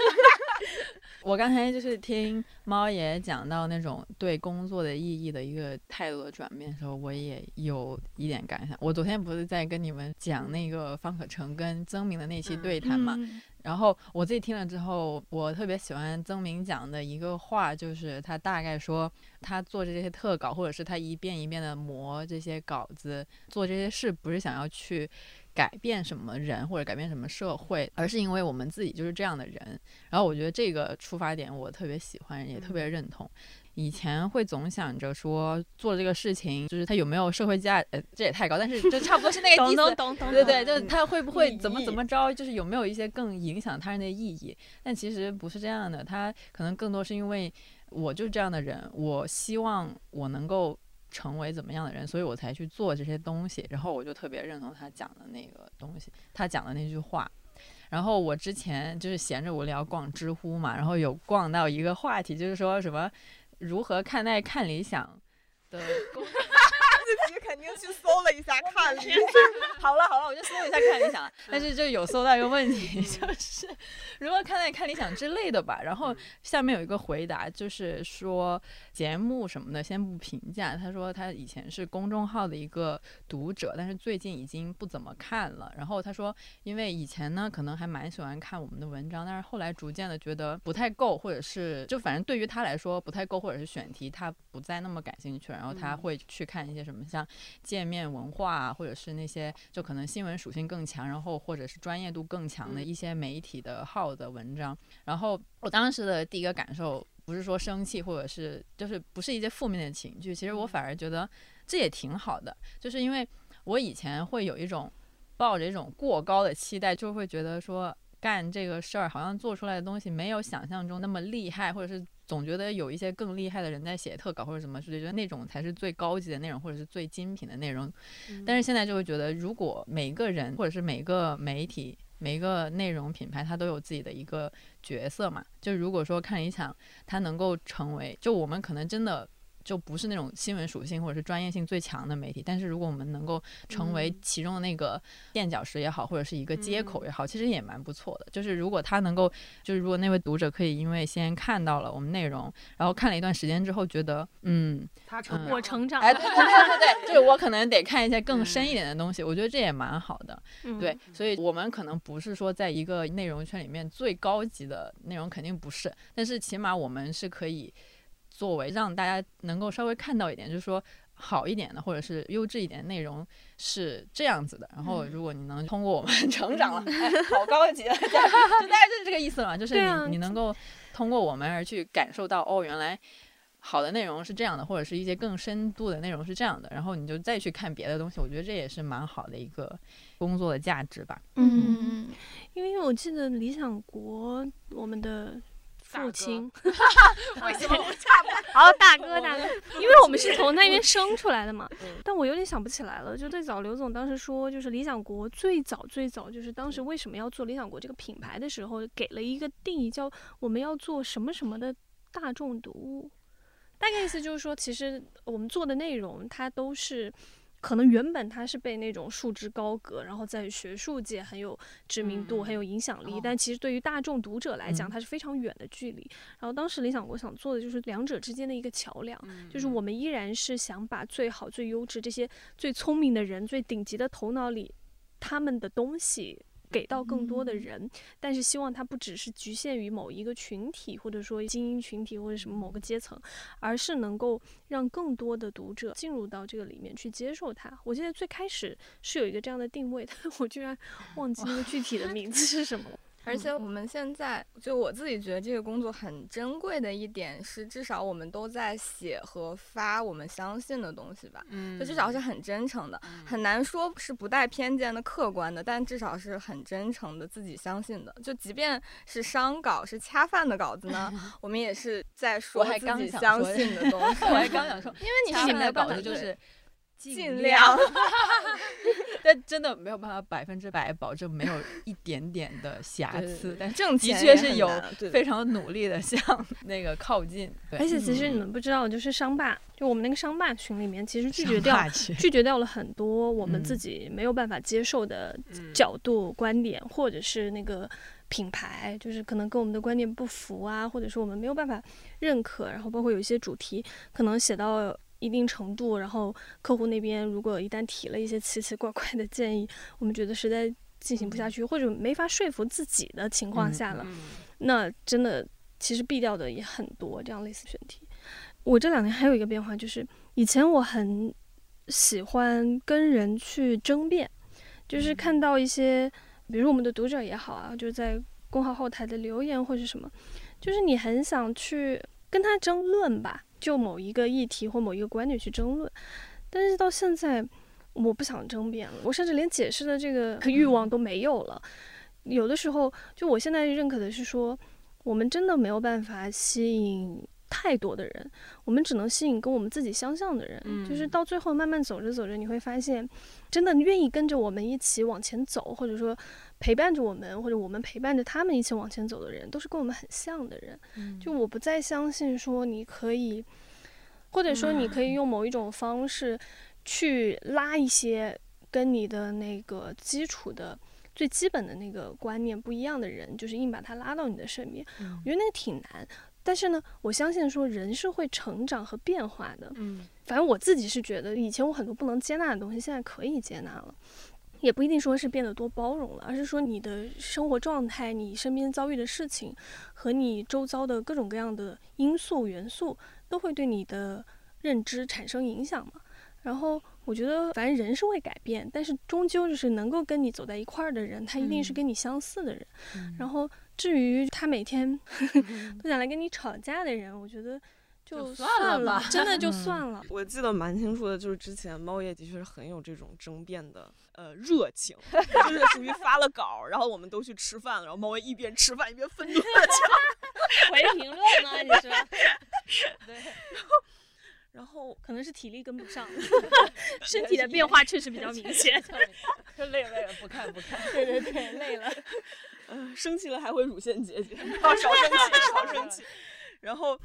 我刚才就是听猫爷讲到那种对工作的意义的一个态度的转变的时候，我也有一点感想。我昨天不是在跟你们讲那个方可成跟曾明的那期对谈嘛，然后我自己听了之后，我特别喜欢曾明讲的一个话，就是他大概说他做这些特稿，或者是他一遍一遍的磨这些稿子，做这些事不是想要去。改变什么人或者改变什么社会，而是因为我们自己就是这样的人。然后我觉得这个出发点我特别喜欢，也特别认同。以前会总想着说做这个事情，就是它有没有社会价，呃，这也太高，但是就差不多是那个意思。懂懂懂。对对，就是它会不会怎么怎么着，就是有没有一些更影响他人的意义？但其实不是这样的，它可能更多是因为我就是这样的人，我希望我能够。成为怎么样的人，所以我才去做这些东西。然后我就特别认同他讲的那个东西，他讲的那句话。然后我之前就是闲着无聊逛知乎嘛，然后有逛到一个话题，就是说什么如何看待看理想的。自己肯定去搜了一下看理想。好了好了，我就搜一下看理想。但是就有搜到一个问题，就是如何看待看理想之类的吧。然后下面有一个回答，就是说节目什么的先不评价。他说他以前是公众号的一个读者，但是最近已经不怎么看了。然后他说，因为以前呢可能还蛮喜欢看我们的文章，但是后来逐渐的觉得不太够，或者是就反正对于他来说不太够，或者是选题他不再那么感兴趣。然后他会去看一些什么。像界面文化，或者是那些就可能新闻属性更强，然后或者是专业度更强的一些媒体的号的文章。然后我当时的第一个感受不是说生气，或者是就是不是一些负面的情绪，其实我反而觉得这也挺好的，就是因为我以前会有一种抱着一种过高的期待，就会觉得说干这个事儿好像做出来的东西没有想象中那么厉害，或者是。总觉得有一些更厉害的人在写特稿或者什么，就觉得那种才是最高级的内容，或者是最精品的内容。但是现在就会觉得，如果每个人或者是每个媒体、每个内容品牌，它都有自己的一个角色嘛。就如果说看理想，它能够成为，就我们可能真的。就不是那种新闻属性或者是专业性最强的媒体，但是如果我们能够成为其中的那个垫脚石也好，或者是一个接口也好，其实也蛮不错的。就是如果他能够，就是如果那位读者可以因为先看到了我们内容，然后看了一段时间之后，觉得嗯，他成我成长，哎，对对对对对，就是我可能得看一些更深一点的东西，我觉得这也蛮好的。对，所以我们可能不是说在一个内容圈里面最高级的内容，肯定不是，但是起码我们是可以。作为让大家能够稍微看到一点，就是说好一点的，或者是优质一点的内容是这样子的。然后，如果你能通过我们 成长了，好高级，就大概就是这个意思嘛。就是你你能够通过我们而去感受到，哦，原来好的内容是这样的，或者是一些更深度的内容是这样的。然后你就再去看别的东西，我觉得这也是蛮好的一个工作的价值吧。嗯，因为我记得理想国我们的。父亲。为什么我差不多？好，大哥大哥，因为我们是从那边生出来的嘛。嗯但我有点想不起来了。就最早刘总当时说，就是理想国最早最早就是当时为什么要做理想国这个品牌的时候，给了一个定义，叫我们要做什么什么的大众读物。大概意思就是说，其实我们做的内容它都是。可能原本他是被那种束之高阁，然后在学术界很有知名度、嗯很有影响力，哦但其实对于大众读者来讲，嗯它是非常远的距离。然后当时理想国想做的就是两者之间的一个桥梁，就是我们依然是想把最好、最优质这些最聪明的人、最顶级的头脑里他们的东西。给到更多的人，但是希望它不只是局限于某一个群体，或者说精英群体或者什么某个阶层，而是能够让更多的读者进入到这个里面去接受它。我记得最开始是有一个这样的定位，但 是我居然忘记那个具体的名字是什么了。而且我们现在就我自己觉得这个工作很珍贵的一点是，至少我们都在写和发我们相信的东西吧。嗯就至少是很真诚的，很难说是不带偏见的、客观的，但至少是很真诚的，自己相信的。就即便是商稿、是恰饭的稿子呢，我们也是在说还自己相信的东西。我还刚想说，因为你掐饭的稿子就是尽尽量量，但真的没有办法百分之百保证没有一点点的瑕对对对，疵但是挣的确是有非常努力的 向那个靠近。对。而且其实你们不知道，就是商霸，就我们那个商霸群里面，其实拒绝掉拒绝掉了很多我们嗯。自己没有办法接受的嗯。角度、观点，或者是那个品牌，就是可能跟我们的观念不符啊，或者说我们没有办法认可，然后包括有一些主题可能写到一定程度，然后客户那边如果一旦提了一些奇奇怪怪的建议，我们觉得实在进行不下去，或者没法说服自己的情况下了，嗯那真的其实避掉的也很多，这样类似选题。我这两年还有一个变化，就是以前我很喜欢跟人去争辩，就是看到一些，比如我们的读者也好啊，就是在公号后台的留言或者什么，就是你很想去跟他争论吧，就某一个议题或某一个观点去争论，但是到现在。我不想争辩了，我甚至连解释的这个欲望都没有了。有的时候，就我现在认可的是说，我们真的没有办法吸引太多的人，我们只能吸引跟我们自己相像的人。就是嗯到最后慢慢走着走着，你会发现，真的愿意跟着我们一起往前走，或者说陪伴着我们，或者我们陪伴着他们一起往前走的人，都是跟我们很像的人。就我不再相信说你可以，或者说你可以用某一种方式去拉一些跟你的那个基础的。最基本的那个观念不一样的人，就是硬把他拉到你的身边，我觉得那个挺难。但是呢，我相信说人是会成长和变化的。嗯反正我自己是觉得，以前我很多不能接纳的东西，现在可以接纳了。也不一定说是变得多包容了，而是说你的生活状态、你身边遭遇的事情和你周遭的各种各样的因素元素，都会对你的认知产生影响嘛。然后我觉得，反正人是会改变，但是终究就是能够跟你走在一块儿的人，他一定是跟你相似的人。然后至于他每天 都想来跟你吵架的人，我觉得就就算了真的就嗯算了。我记得蛮清楚的，就是之前猫爷的确是很有这种争辩的呃热情，就是属于发了稿，然后我们都去吃饭了，然后猫爷一边吃饭一边愤怒的讲，回评论吗？你说？对然后可能是体力跟不上，身体的变化确实比较明显。就累了累了，不看不看。对对对，累了。呃生气了还会乳腺结节，少生气少生气。然后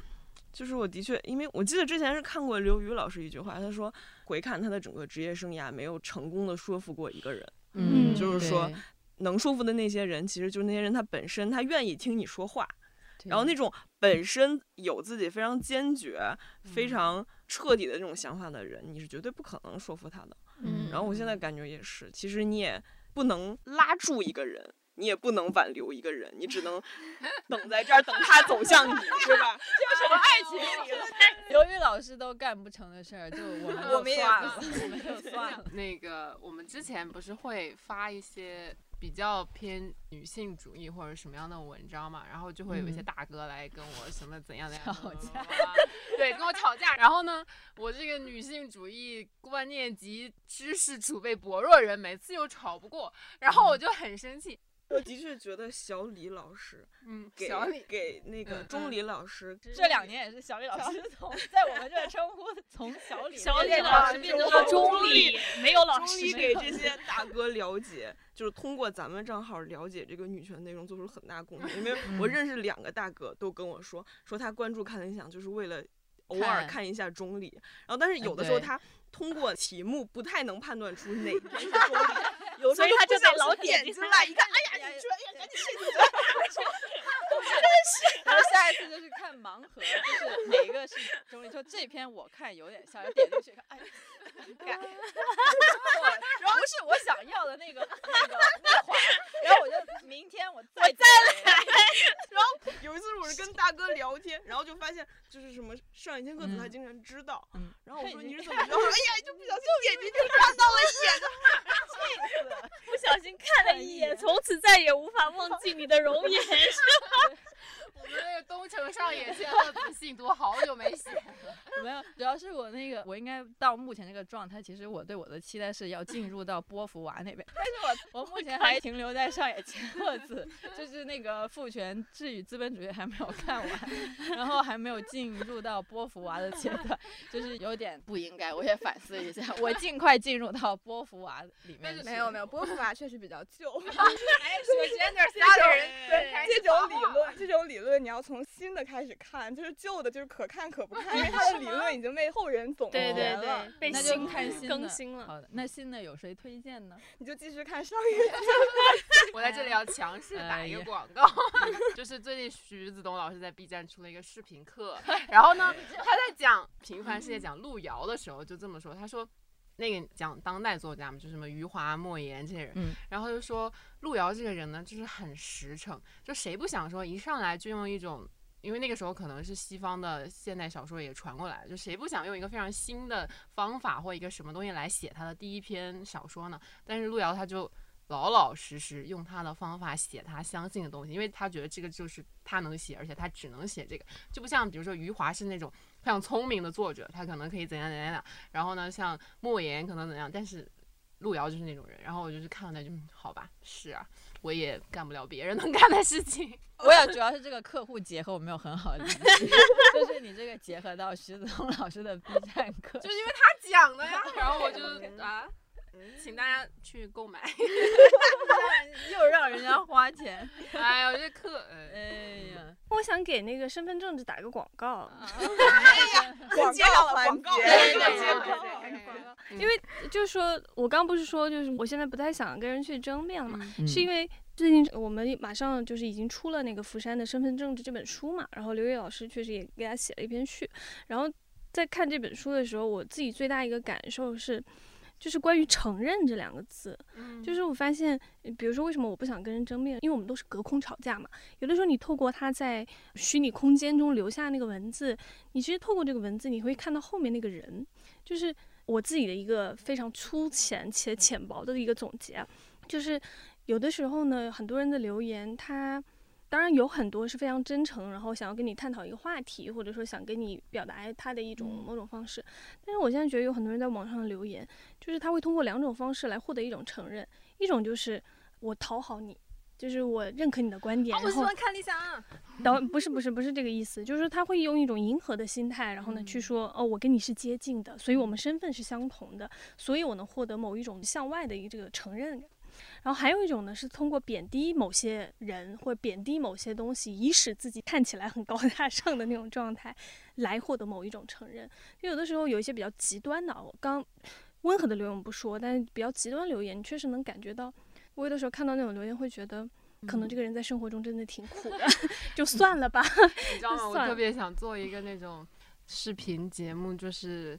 就是我的确，因为我记得之前是看过刘瑜老师一句话，他说回看他的整个职业生涯，没有成功的说服过一个人。嗯就是说能说服的那些人，其实就是那些人他本身他愿意听你说话，然后那种本身有自己非常坚决、非常彻底的这种想法的人，你是绝对不可能说服他的。嗯然后我现在感觉也是，其实你也不能拉住一个人。你也不能挽留一个人，你只能等在这儿，等他走向你，是吧？这什么爱情理论？刘宇老师都干不成的事儿，就我们就我们也算了，我们就算了。那个我们之前不是会发一些比较偏女性主义或者什么样的文章嘛，然后就会有一些嗯大哥来跟我什么怎样怎样吵架，对，跟我吵架。然后呢，我这个女性主义观念及知识储备薄弱人，每次又吵不过，然后我就很生气。我的确觉得小李老师 嗯，给小李给那个嗯钟离老师这两年也是小李老师从在我们这儿称呼 从小李小李老师变成了钟李理，没有老钟师离给这些大哥了解，就是通过咱们账号了解这个女权内容做出了很大贡献。因为 我认识两个大哥都跟我说，说他关注看理想就是为了偶尔看看一下钟离，然后但是有的时候他通过题目不太能判断出哪是钟离，有时候所以他就得老点进来一看，哎呀，你说，哎呀，赶紧进去。然后 下一次就是看盲盒，就是哪个是钟离说这篇我看有点像，点进去看，哎呀，尴尬，然后不是我想要的那个那个那环，然后我就明天我再再来，有一次我是跟大哥聊天，然后就发现就是什么上一节课他嗯竟然知道，嗯然后我说你是怎么知道？哎呀，就不小心眼睛就看到了一眼。不小心看了一眼，从此再也无法忘记你的容颜。我们那个东城上野千鹤子信读好久没写了。没有，主要是我那个我应该到目前这个状态，其实我对我的期待是要进入到波伏娃那边，但是我我目前还停留在上野千鹤子，就是那个父权制与资本主义还没有看完，然后还没有进入到波伏娃的阶段，就是有点不应该，我也反思一下，我尽快进入到波伏娃里面去。没有没有，波伏娃确实比较旧。哎，说 gender 家里人对这种理论，这种理论你要从新的开始看，就是旧的，就是可看可不看，因为它的理论已经被后人总结对对了。对，被那就新看新的更新了。好的，那新的有谁推荐呢？你就继续看上一个。我在这里要强势打一个广告，就是最近徐子东老师在 B 站出了一个视频课，然后呢，他在讲《平凡世界》讲路遥的时候就这么说，他说。那个讲当代作家嘛，就什么余华、莫言这些人，嗯然后就说路遥这个人呢，就是很实诚，就谁不想说一上来就用一种，因为那个时候可能是西方的现代小说也传过来，就谁不想用一个非常新的方法或一个什么东西来写他的第一篇小说呢？但是路遥他就老老实实用他的方法写他相信的东西，因为他觉得这个就是他能写，而且他只能写这个，就不像比如说余华是那种非常聪明的作者，他可能可以怎样怎样怎样，然后呢，像莫言可能怎样，但是路遥就是那种人，然后我就是看了那就嗯好吧，是啊，我也干不了别人能干的事情，我也主要是这个客户结合我没有很好的理解，就是你这个结合到徐子东老师的 B 站课，就是因为他讲的呀，然后我就啊，请大家去购买，又让人家花钱，哎呦这课，哎。呃，呀，我想给那个身份证只打个广告，广接到了环广告。节。对对对广告广告嗯因为就是说我刚不是说，就是我现在不太想跟人去争辩了嘛，嗯。是因为最近我们马上就是已经出了那个《福山的身份政治》这本书嘛，然后刘烨老师确实也给他写了一篇序，然后在看这本书的时候，我自己最大一个感受是，就是关于承认这两个字，嗯就是我发现，呃比如说为什么我不想跟人争辩，因为我们都是隔空吵架嘛。有的时候你透过他在虚拟空间中留下那个文字，你其实透过这个文字，你会看到后面那个人，就是我自己的一个非常粗浅且浅薄的一个总结啊，就是有的时候呢，很多人的留言他。当然有很多是非常真诚，然后想要跟你探讨一个话题，或者说想跟你表达他的一种某种方式。但是我现在觉得有很多人在网上留言，就是他会通过两种方式来获得一种承认，一种就是我讨好你，就是我认可你的观点，我喜欢看理想。啊导不是不是不是这个意思，就是他会用一种迎合的心态，然后呢去说哦，我跟你是接近的，所以我们身份是相同的，所以我能获得某一种向外的一个这个承认感。然后还有一种呢，是通过贬低某些人或贬低某些东西，以使自己看起来很高大上的那种状态，来获得某一种承认。就有的时候有一些比较极端的，我刚温和的留言不说，但是比较极端留言，你确实能感觉到。我有的时候看到那种留言，会觉得可能这个人在生活中真的挺苦的，就算了吧。你知道吗？我 特别想做一个那种视频节目，就是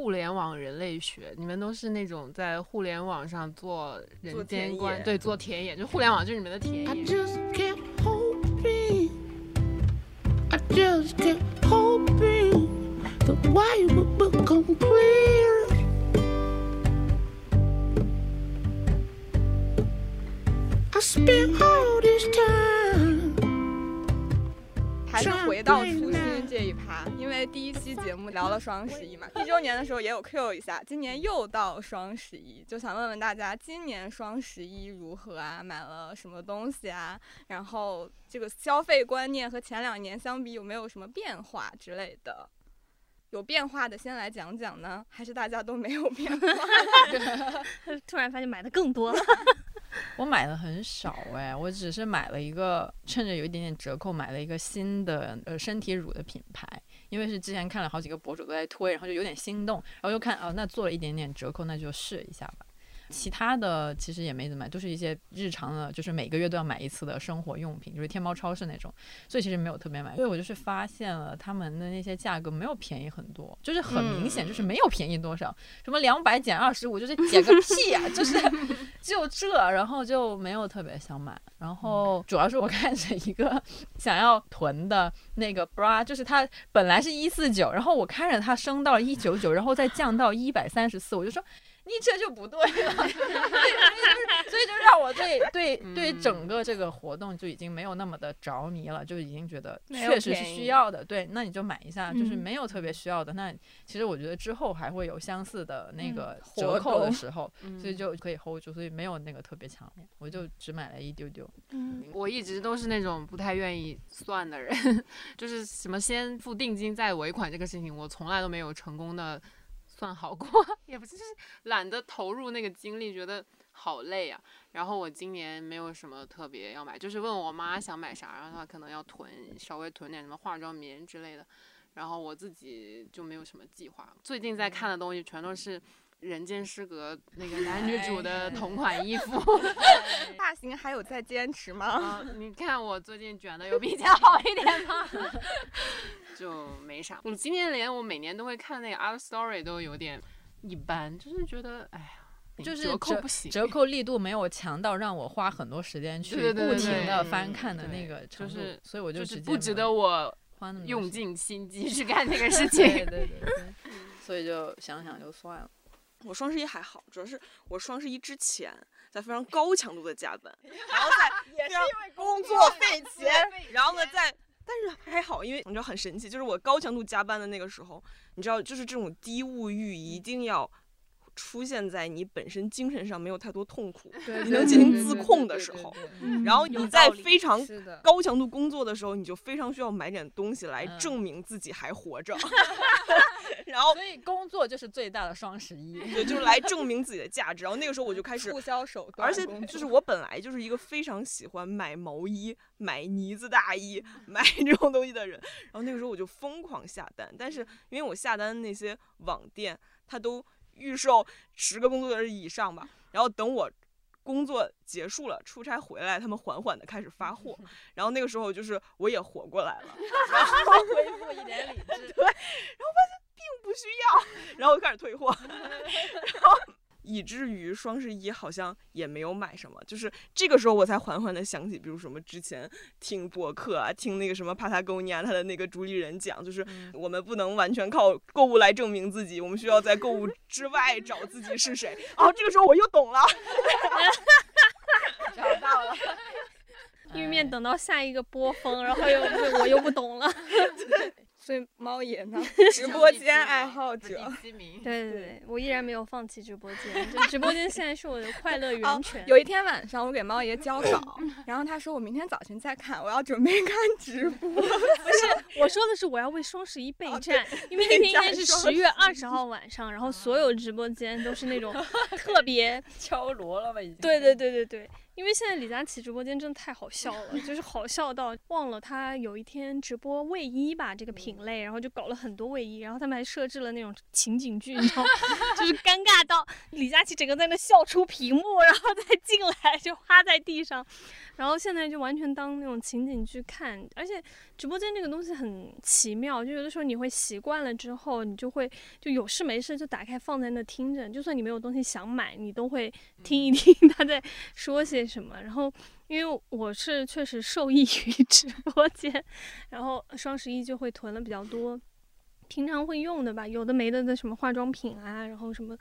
互联网人类学。你们都是那种在互联网上做人间观，对，做田野，就互联网就是你们的田野 I。just can't hold me. I just can't hold me. the way would become clear. I spent all this time 还是回到初心这一一趴，因为第一期节目聊了双十一嘛，一周年的时候也有 Q 一下，今年又到双十一，就想问问大家今年双十一如何啊？买了什么东西啊？然后这个消费观念和前两年相比有没有什么变化之类的？有变化的先来讲讲呢，还是大家都没有变化？突然发现买的更多了。我买的很少哎，我只是买了一个，趁着有一点点折扣，买了一个新的呃身体乳的品牌，因为是之前看了好几个博主都在推，然后就有点心动，然后就看哦，那做了一点点折扣，那就试一下吧。其他的其实也没怎么买，都是一些日常的，就是每个月都要买一次的生活用品，就是天猫超市那种，所以其实没有特别买。所以我就是发现了他们的那些价格没有便宜很多，就是很明显就是没有便宜多少，什么两百减二十五，就是减个屁呀，就是 就这，然后就没有特别想买。然后主要是我看着一个 想要囤的那个 bra，就是它本来是一四九，然后我看着它升到了一九九，然后再降到一百三十四，我就说。你这就不对了，所以 所以就让我对对对整个这个活动就已经没有那么的着迷了，就已经觉得确实是需要的。对，那你就买一下，就是没有特别需要的，那其实我觉得之后还会有相似的那个折扣的时候，所以就可以 hold 住，所以没有那个特别强烈，我就只买了一丢丢。嗯，我一直都是那种不太愿意算的人，就是什么先付定金再尾款这个事情，我从来都没有成功的。算好过，也不是，就是懒得投入那个精力，觉得好累啊。然后我今年没有什么特别要买，就是问我妈想买啥，然后她可能要囤，稍微囤点什么化妆棉之类的。然后我自己就没有什么计划。最近在看的东西全都是。人间失格 那个男女主的同款衣服，发型还有在坚持吗？你看我最近卷的有比较 好一点吗？就没啥。我今年连我每年都会看那个 Art Story 都有点一般，就是觉得哎呀，就是折扣不行，折扣力度没有强到让我花很多时间去不停的翻看的那个程度，所以我就不值得我花那么用尽心机去干这个事情。对对对，所以就想想就算了。我双十一还好，主要是我双十一之前在非常高强度的加班，然后在 也是因为工作费钱，然后呢在，但是还好，因为你知道很神奇，就是我高强度加班的那个时候，你知道就是这种低物欲一定要。出现在你本身精神上没有太多痛苦，你能进行自控的时候，然后你在非常高强度工作的时候，你就非常需要买点东西来证明自己还活着。然后，所以工作就是最大的双十一，对，就是 来证明自己的价值。然后那个时候我就开始促销手段，而且就是我本来就是一个非常喜欢买毛衣、买呢子大衣、买这种东西的人。然后那个时候我就疯狂下单，但是因为我下单那些网店，它都。预售十个工作日以上吧，然后等我工作结束了，出差回来，他们缓缓的开始发货，然后那个时候就是我也活过来了，然后恢复一点理智，对，然后发现并不需要，然后就开始退货，然后。以至于双十一好像也没有买什么，就是这个时候我才缓缓的想起，比如什么之前听博客啊，听那个什么帕塔哥尼亚他的那个主理人讲，就是我们不能完全靠购物来证明自己，我们需要在购物之外找自己是谁。哦，这个时候我又懂了，找到了，玉面等到下一个波峰，然后又我又不懂了。所以猫爷呢？直播间爱好者。对对对，我依然没有放弃直播间。就直播间现在是我的快乐源泉。有一天晚上，我给猫爷 交稿，然后他说我明天早晨再看，我要准备看直播。不是，我说的是我要为双十一备战，因为那天应该是十月二十号晚上，然后所有直播间都是那种特别敲锣了吧？已经。对对对对对。因为现在李佳琦直播间真的太好笑了，就是好笑到忘了他有一天直播卫衣吧这个品类，然后就搞了很多卫衣，然后他们还设置了那种情景剧，你知道，就是尴尬到李佳琦整个在那笑出屏幕，然后再进来就趴在地上，然后现在就完全当那种情景剧看，而且直播间这个东西很奇妙，就有的时候你会习惯了之后，你就会就有事没事就打开放在那听着，就算你没有东西想买，你都会听一听他在说些。什么？然后，因为我是确实受益于直播间，然后双十一就会囤了比较多，平常会用的吧，有的没的的什么化妆品啊，然后什么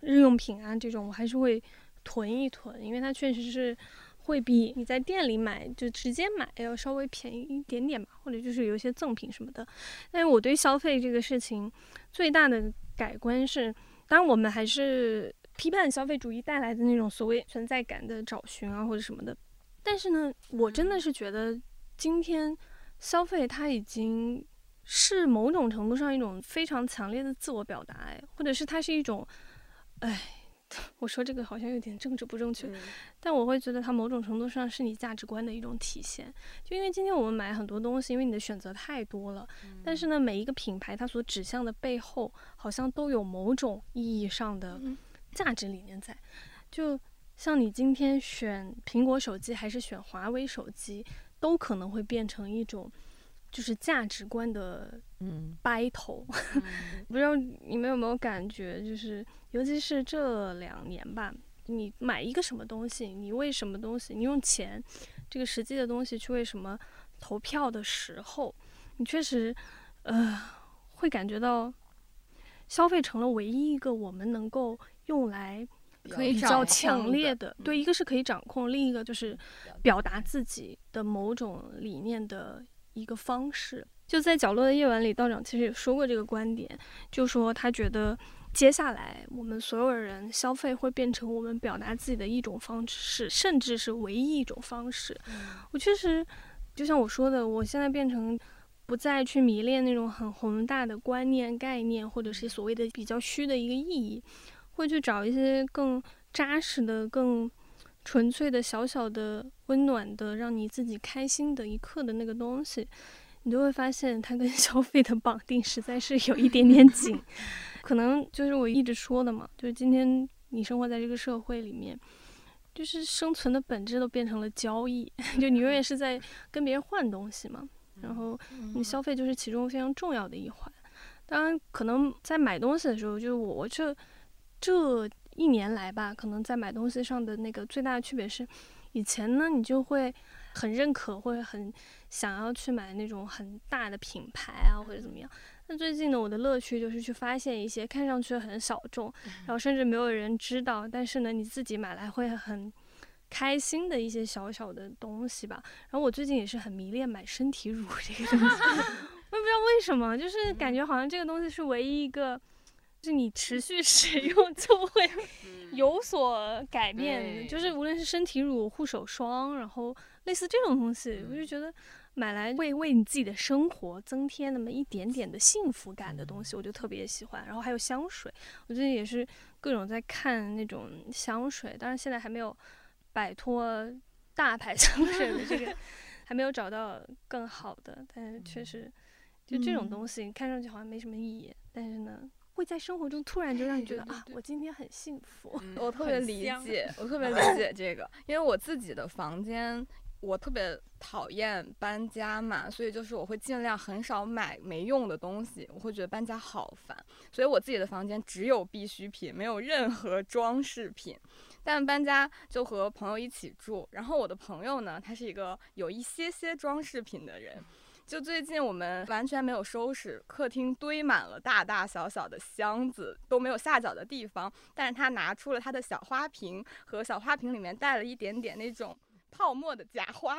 日用品啊这种，我还是会囤一囤，因为它确实是会比你在店里买就直接买要稍微便宜一点点吧，或者就是有一些赠品什么的。但是我对消费这个事情最大的改观是，当然我们还是批判消费主义带来的那种所谓存在感的找寻啊或者什么的。但是呢，我真的是觉得今天消费它已经是某种程度上一种非常强烈的自我表达，哎，或者是它是一种，哎。我说这个好像有点政治不正确，但我会觉得它某种程度上是你价值观的一种体现。就因为今天我们买很多东西，因为你的选择太多了，但是呢，每一个品牌它所指向的背后，好像都有某种意义上的价值理念在。就像你今天选苹果手机还是选华为手机，都可能会变成一种。就是价值观的嗯。battle，不知道你们有没有感觉，就是尤其是这两年吧，你买一个什么东西，你为什么东西，你用钱这个实际的东西去为什么投票的时候，你确实呃会感觉到消费成了唯一一个我们能够用来可以比较强烈的，对，一个是可以掌控，另一个就是表达自己的某种理念的。一个方式，就在角落的夜晚里，道长其实也说过这个观点，就说他觉得接下来我们所有人消费会变成我们表达自己的一种方式，甚至是唯一一种方式。我确实，就像我说的，我现在变成不再去迷恋那种很宏大的观念、概念，或者是所谓的比较虚的一个意义，会去找一些更扎实的、更。纯粹的小小的温暖的让你自己开心的一刻的那个东西，你就会发现它跟 消费的绑定实在是有一点点紧。可能就是我一直说的嘛，就是今天你生活在这个社会里面，就是生存的本质都变成了交易，就你永远是在跟别人换东西嘛。然后你消费就是其中非常重要的一环。当然，可能在买东西的时候，就是我这这。一年来吧，可能在买东西上的那个最大的区别是，以前呢你就会很认可或者很想要去买那种很大的品牌啊或者怎么样。那最近呢，我的乐趣就是去发现一些看上去很小众，然后甚至没有人知道，但是呢你自己买来会很开心的一些小小的东西吧。然后我最近也是很迷恋买身体乳这个东西，我也不知道为什么，就是感觉好像这个东西是唯一一个。是你持续 使用就会有所改变，就是无论是身体乳、护手霜，然后类似这种东西，我就觉得买来为为你自己的生活增添那么一点点的幸福感的东西，我就特别喜欢。然后还有香水，我最近也是各种在看那种香水，当然现在还没有摆脱大牌 香水的这个，还没有找到更好的，但是确实就这种东西看上去好像没什么意义，但是呢。会在生活中突然就让你觉得啊，我今天很幸福。我特别理解，我特别理解这个，因为我自己的房间，我特别讨厌搬家嘛，所以就是我会尽量很少买没用的东西，我会觉得搬家好烦，所以我自己的房间只有必需品，没有任何装饰品。但搬家就和朋友一起住，然后我的朋友呢，他是一个有一些些装饰品的人。就最近我们完全没有收拾，客厅堆满了大大小小的箱子，都没有下脚的地方。但是他拿出了他的小花瓶，和小花瓶里面带了一点点那种泡沫的假花，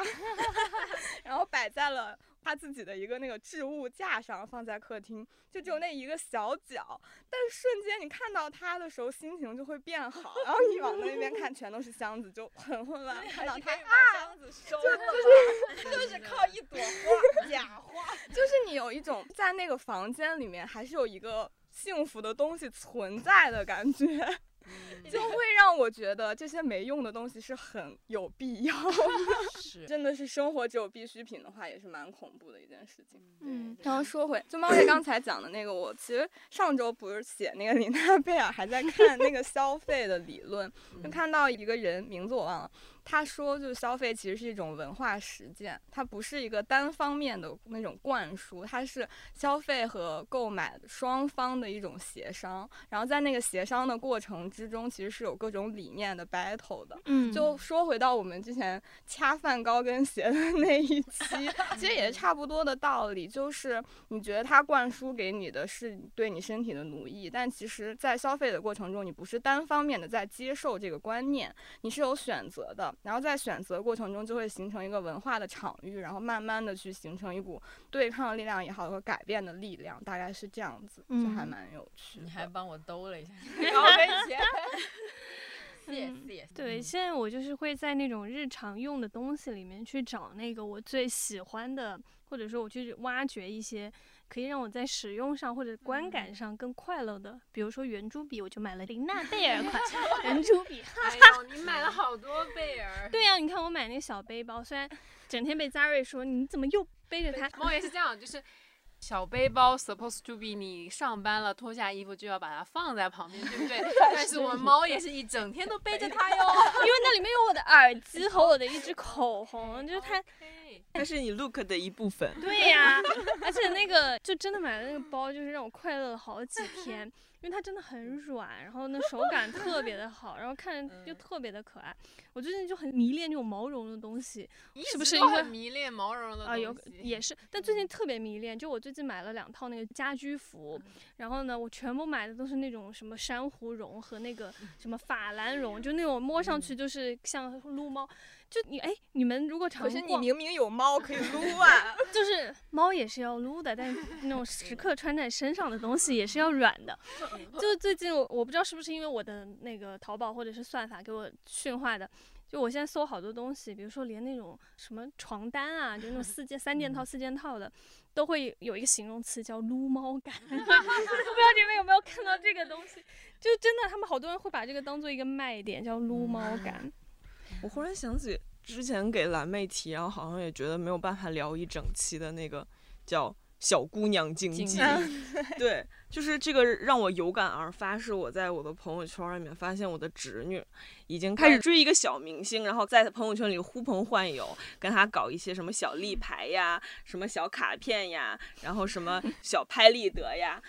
然后摆在了。他自己的一个那个置物架上放在客厅，就只有那一个小角，但是瞬间你看到他的时候，心情就会变好。然后你往那边看，全都是箱子，就很混乱。看到他啊，箱子收了，就是靠一朵花，假花，就是你有一种在那个房间里面还是有一个幸福的东西存在的感觉。就会让我觉得这些没用的东西是很有必要的，是真的是生活只有必需品的话，也是蛮恐怖的一件事情。嗯，然后说回，就猫姐刚才讲的那个，我其实上周不是写那个林娜贝尔，还在看那个消费的理论，就看到一个人名字我忘了。他说，就是消费其实是一种文化实践，它不是一个单方面的那种灌输，它是消费和购买双方的一种协商。然后在那个协商的过程之中，其实是有各种理念的 battle 的。嗯，就说回到我们之前恰饭高跟鞋的 那一期，其实也是差不多的道理，就是你觉得它灌输给你的是对你身体的奴役，但其实，在消费的过程中，你不是单方面的在接受这个观念，你是有选择的。然后在选择过程中就会形成一个文化的场域，然后慢慢的去形成一股对抗力量也好和改变的力量，大概是这样子，就还嗯蛮有趣的。你还帮我兜了一下，高跟鞋。谢嗯谢。对，现在我就是会在那种日常用的东西里面去找那个我最喜欢的，或者说我去挖掘一些可以让我在使用上或者观感上更快乐的。比如说圆珠笔，我就买了林娜贝 尔款 圆珠笔。哎呦，你买了好多贝尔。对呀、你看我买那个小背包，虽然整天被 Zara 说你怎么又背着它，猫也是这样，就是小背包 supposed to be 你上班了脱下衣服就要把它放在旁边，对不对？但是我们 猫也是一整天都背着它哟。因为那里面有我的耳机和我的一支口红，就是它。它是你 look 的一部分。对呀、而且那个就真的买的那个包，就是让我快乐了好几天，因为它真的很软，然后呢手感特别的好，然后看着就特别的可爱。我最近就很迷恋这种毛绒的东西是不是因为很迷恋毛绒的啊，有也是，但最近特别迷恋，就我最近买了两套那个家居服，然后呢，我全部买的都是那种什么珊瑚绒和那个什么法兰绒，就那种摸上去就是像撸猫。就你哎，你们如果常可是你明明有猫可以撸 啊！就是猫也是要撸的，但是那种 时刻穿在身上的东西也是要软的。就最近我我不知道是不是因为我的那个淘宝或者是算法给我驯化的，就我现在搜好多东西，比如说连那种什么床单啊，就那种四件三件套四件套的，都会有一个形容词叫撸猫感。不知道你们有没有看到这个东西，就真的他们好多人会把这个当做一个卖点，叫撸猫感。我忽然想起之前给蓝妹提，然后好像也觉得没有办法聊一整期的那个叫小姑娘经济。对，就是这个让我有感而发，是我在我的朋友圈里面发现我的侄女已经开始追一个小明星，然后在朋友圈里呼朋唤友，跟他搞一些什么小立牌呀、什么小卡片呀，然后什么小拍立得呀。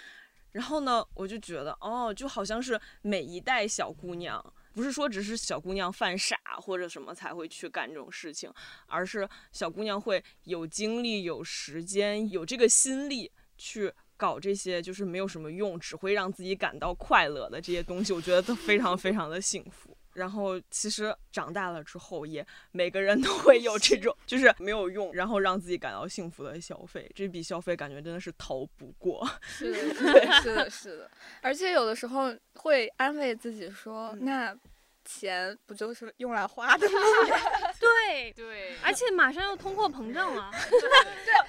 然后呢，我就觉得哦，就好像是每一代小姑娘，不是说只是小姑娘犯傻或者什么才会去干这种事情，而是小姑娘会有精力、有时间、有这个心力去搞这些就是没有什么用，只会让自己感到快乐的这些东西，我觉得都非常非常的幸福。然后其实长大了之后，也每个人都会有这种就是没有用，然后让自己感到幸福的消费，这笔消费感觉真的是逃不过。是的，是的，是的，是的。而且有的时候会安慰自己说，嗯那钱不就是用来花的吗？对，对，而且马上要通货膨胀了。对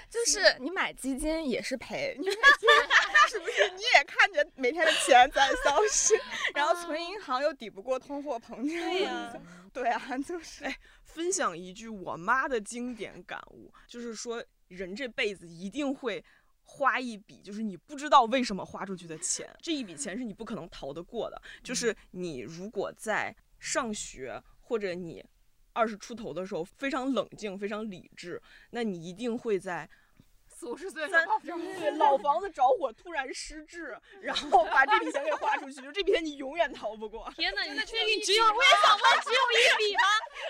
就是你买基金也是赔，你买基金是不是你也看着每天的钱在消失，然后存银行又抵不过通货膨胀？对呀 对啊，就是分享一句我妈的经典感悟，就是说人这辈子一定会花一笔，就是你不知道为什么花出去的钱，这一笔钱是你不可能逃得过的。就是你如果在上学或者你二十出头的时候非常冷静、非常理智，那你一定会在四五十岁三对老房子着火突然失智，然后把这笔钱给花出去，就这笔钱你永远逃不过。天哪，你确定只有？我也想问，只有一笔吗？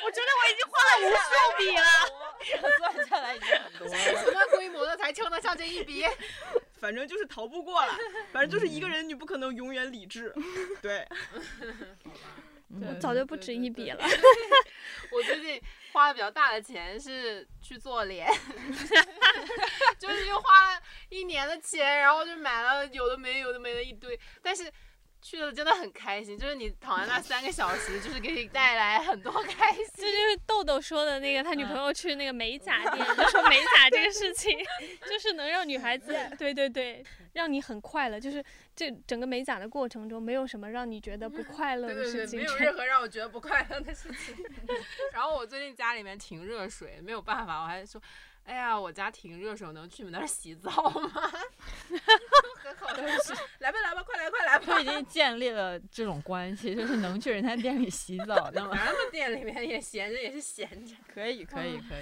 我觉得我已经花了无数笔了。算下来已经很多了。什么规模的才称得上这一笔？反正就是逃不过了，反正就是一个人，你不可能永远理智。对，我早就不止一笔了。我最近花的比较大的钱是去做脸，就是又花了一年的钱，然后就买了有的没有的没的一堆，但是。去了真的很开心，就是你躺在那三个小时，就是给你带来很多开心。这就是豆豆说的那个，他女朋友去那个美甲店，就说美甲这个事情，就是能让女孩子，对对对，让你很快乐。就是这整个美甲的过程中，没有什么让你觉得不快乐对对对，的事情。没有任何让我觉得不快乐的事情。然后我最近家里面停热水，没有办法，我还说，哎呀，我家停热水，我能去你们那儿洗澡吗？很好的是，来吧来吧，快来快来吧。都已经建立了这种关系，就是能去人家店里洗澡的嘛。咱们店里面也闲着，也是闲着。可以，可以，可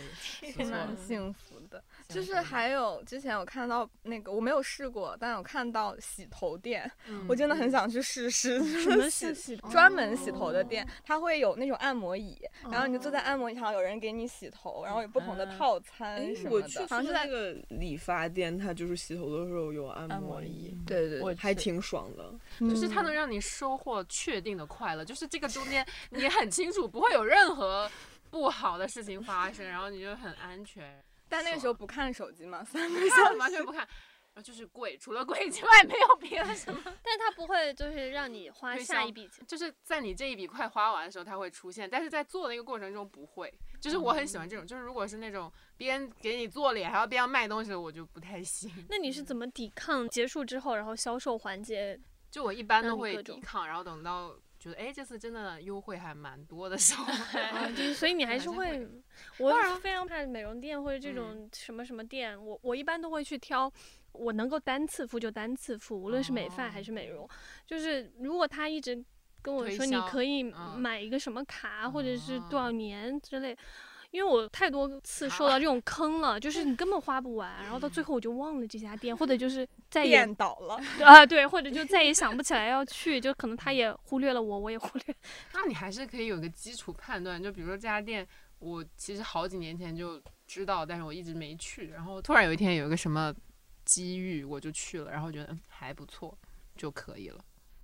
以，不错。幸福的。就是还有之前我看到那个我没有试过，但我看到洗头店，我真的很想去试试。什么洗是洗头？专门洗头的店，它会有那种按摩椅，然后你就坐在按摩椅上，有人给你洗头，然后有不同的嗯套餐什么的，我去好像是在那个理发店，它就是洗头的时候有按按摩椅对对我还挺爽的。就是它能让你收获确定的快乐，就是这个中间 你很清楚不会有任何不好的事情发生，然后你就很安全。但那个时候不看手机嘛，三个不看，完全不看，然后就是贵，除了贵 之外没有别的什么。但他不会就是让你花 下一笔钱。就是在你这一笔快花完的时候，它会出现，但是在做的那个过程中不会。就是我很喜欢这种，就是如果是那种边给你做脸还要边要卖东西的，我就不太行。那你是怎么抵抗结束之后，然后销售环节？就我一般都会抵抗，然后等到觉得哎这次真的优惠还蛮多的时候，啊，对，所以你还是会会，我非常怕美容店或者这嗯。种什么什么店，我我一般都会去挑。我能够单次付就单次付，无论是美发还是美容，就是如果他一直跟我说你可以嗯。买一个什么卡，或者是多哦。少年之类，因为我太多次受到这种坑了，就是你根本花不完，然后到最后我就忘了这家店，或者就是再也电倒了。啊对，或者就再也想不起来要去，就可能他也忽略了我，我也忽略。那你还是可以有个基础判断，就比如说这家店，我其实好几年前就知道，但是我一直没去，然后突然有一天有一个什么机遇，我就去了，然后觉得嗯还不错就可以了。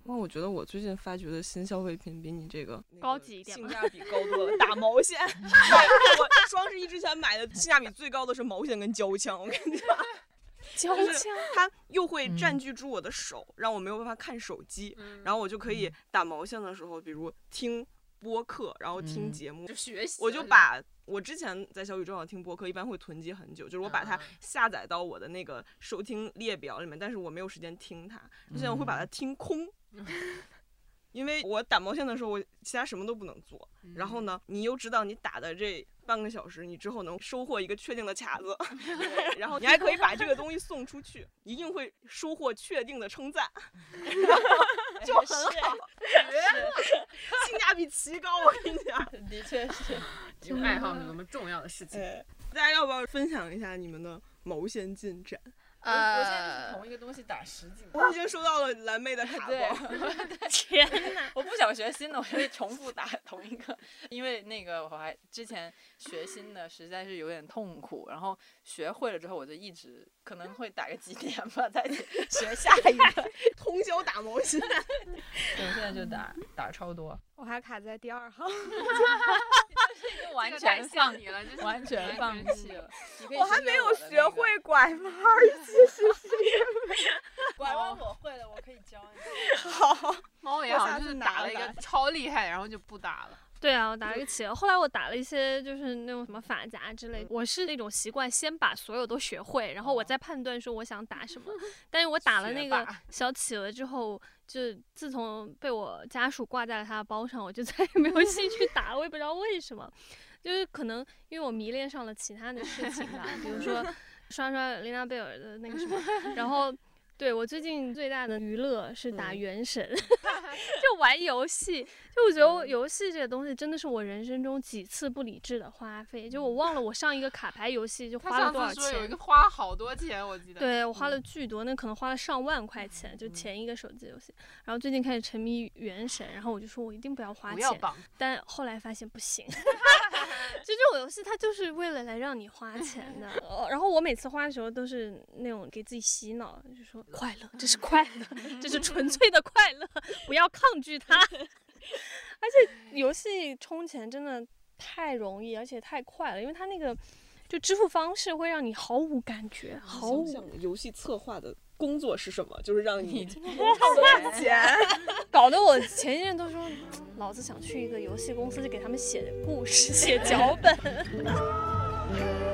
那我觉得我最近发掘的新消费品比你这个高级一点性价比高多了。打毛线，我双十一之前买的性价比最高的是毛线跟胶枪，我跟你讲，胶枪，它又会嗯占据住我的手，让我没有办法看手机，嗯然后我就可以打毛线的时候，比如听播客，然后听嗯节目就，学习我就把我之前在小宇宙上听播客，一般会囤积很久，就是我把它嗯下载到我的那个收听列表里面，但是我没有时间听它，现在我会把它听空。因为我打毛线的时候，我其他什么都不能做。然后呢，你又知道你打的这半个小时，你之后能收获一个确定的卡子，然后 你还可以把这个东西送出去，一定会收获确定的称赞，就很好，性价比奇高。我跟你讲，的确是。有爱好是那么重要的事情。哎，大家要不要分享一下你们的毛线进展？我我现在就是同一个东西打十几个。我已经收到了蓝妹的卡对包，，天哪！我不想学新的，我就会重复打同一个，因为那个我还之前学新的实在是有点痛苦，然后学会了之后我就一直可能会打个几年吧，再 学下一个。通宵打毛线。对，我现在就打打超多，我还卡在第二号，就完全放像你了，就是完全放弃了。我还没有学会拐弯儿，拐弯，我会了，我可以教你。好猫也好像就是打了一个超厉害，然后就不打了。对啊，我打了一个企鹅，后来我打了一些就是那种什么发夹之类的。我是那种习惯先把所有都学会，然后我再判断说我想打什么。但是我打了那个小企鹅之后，就自从被我家属挂在了他的包上，我就 再也没有兴趣打了。我也不知道为什么，就是可能因为我迷恋上了其他的事情吧，比如说 刷刷琳娜贝尔的那个什么，然后。对我最近最大的娱乐是打嗯原神，就玩游戏。就我觉得游戏这个东西真的是我人生中几次不理智的花费。就我忘了我上一个卡牌游戏就花了多少上次说有一钱个。花好多钱，我记得。对我花了巨多，那可能花了上万块钱，嗯就前一个手机游戏。然后最近开始沉迷原神，然后我就说我一定不要花钱，不要绑，但后来发现不行。就这种游戏，它就是为了来让你花钱的。呃然后我每次花的时候都是那种给自己洗脑，就说快乐，这是快乐，这是纯粹的快乐，不要抗拒它。而且游戏充钱真的太容易，而且太快了，因为它那个就支付方式会让你毫无感觉，毫无想想游戏策划的工作是什么？就是让你花钱。搞得我前一阵都说，老子想去一个游戏公司，就给他们写故事、写脚本。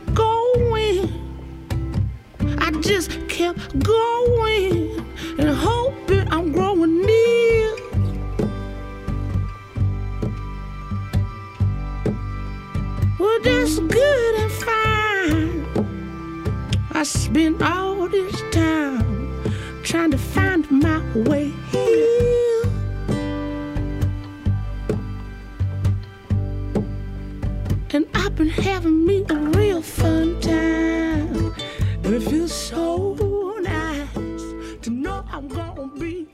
just kept going and hoping I'm growing near. Well, that's good and fine. I spent all this time trying to find my way here. And I've been having me around. Feels so nice to know I'm gonna be.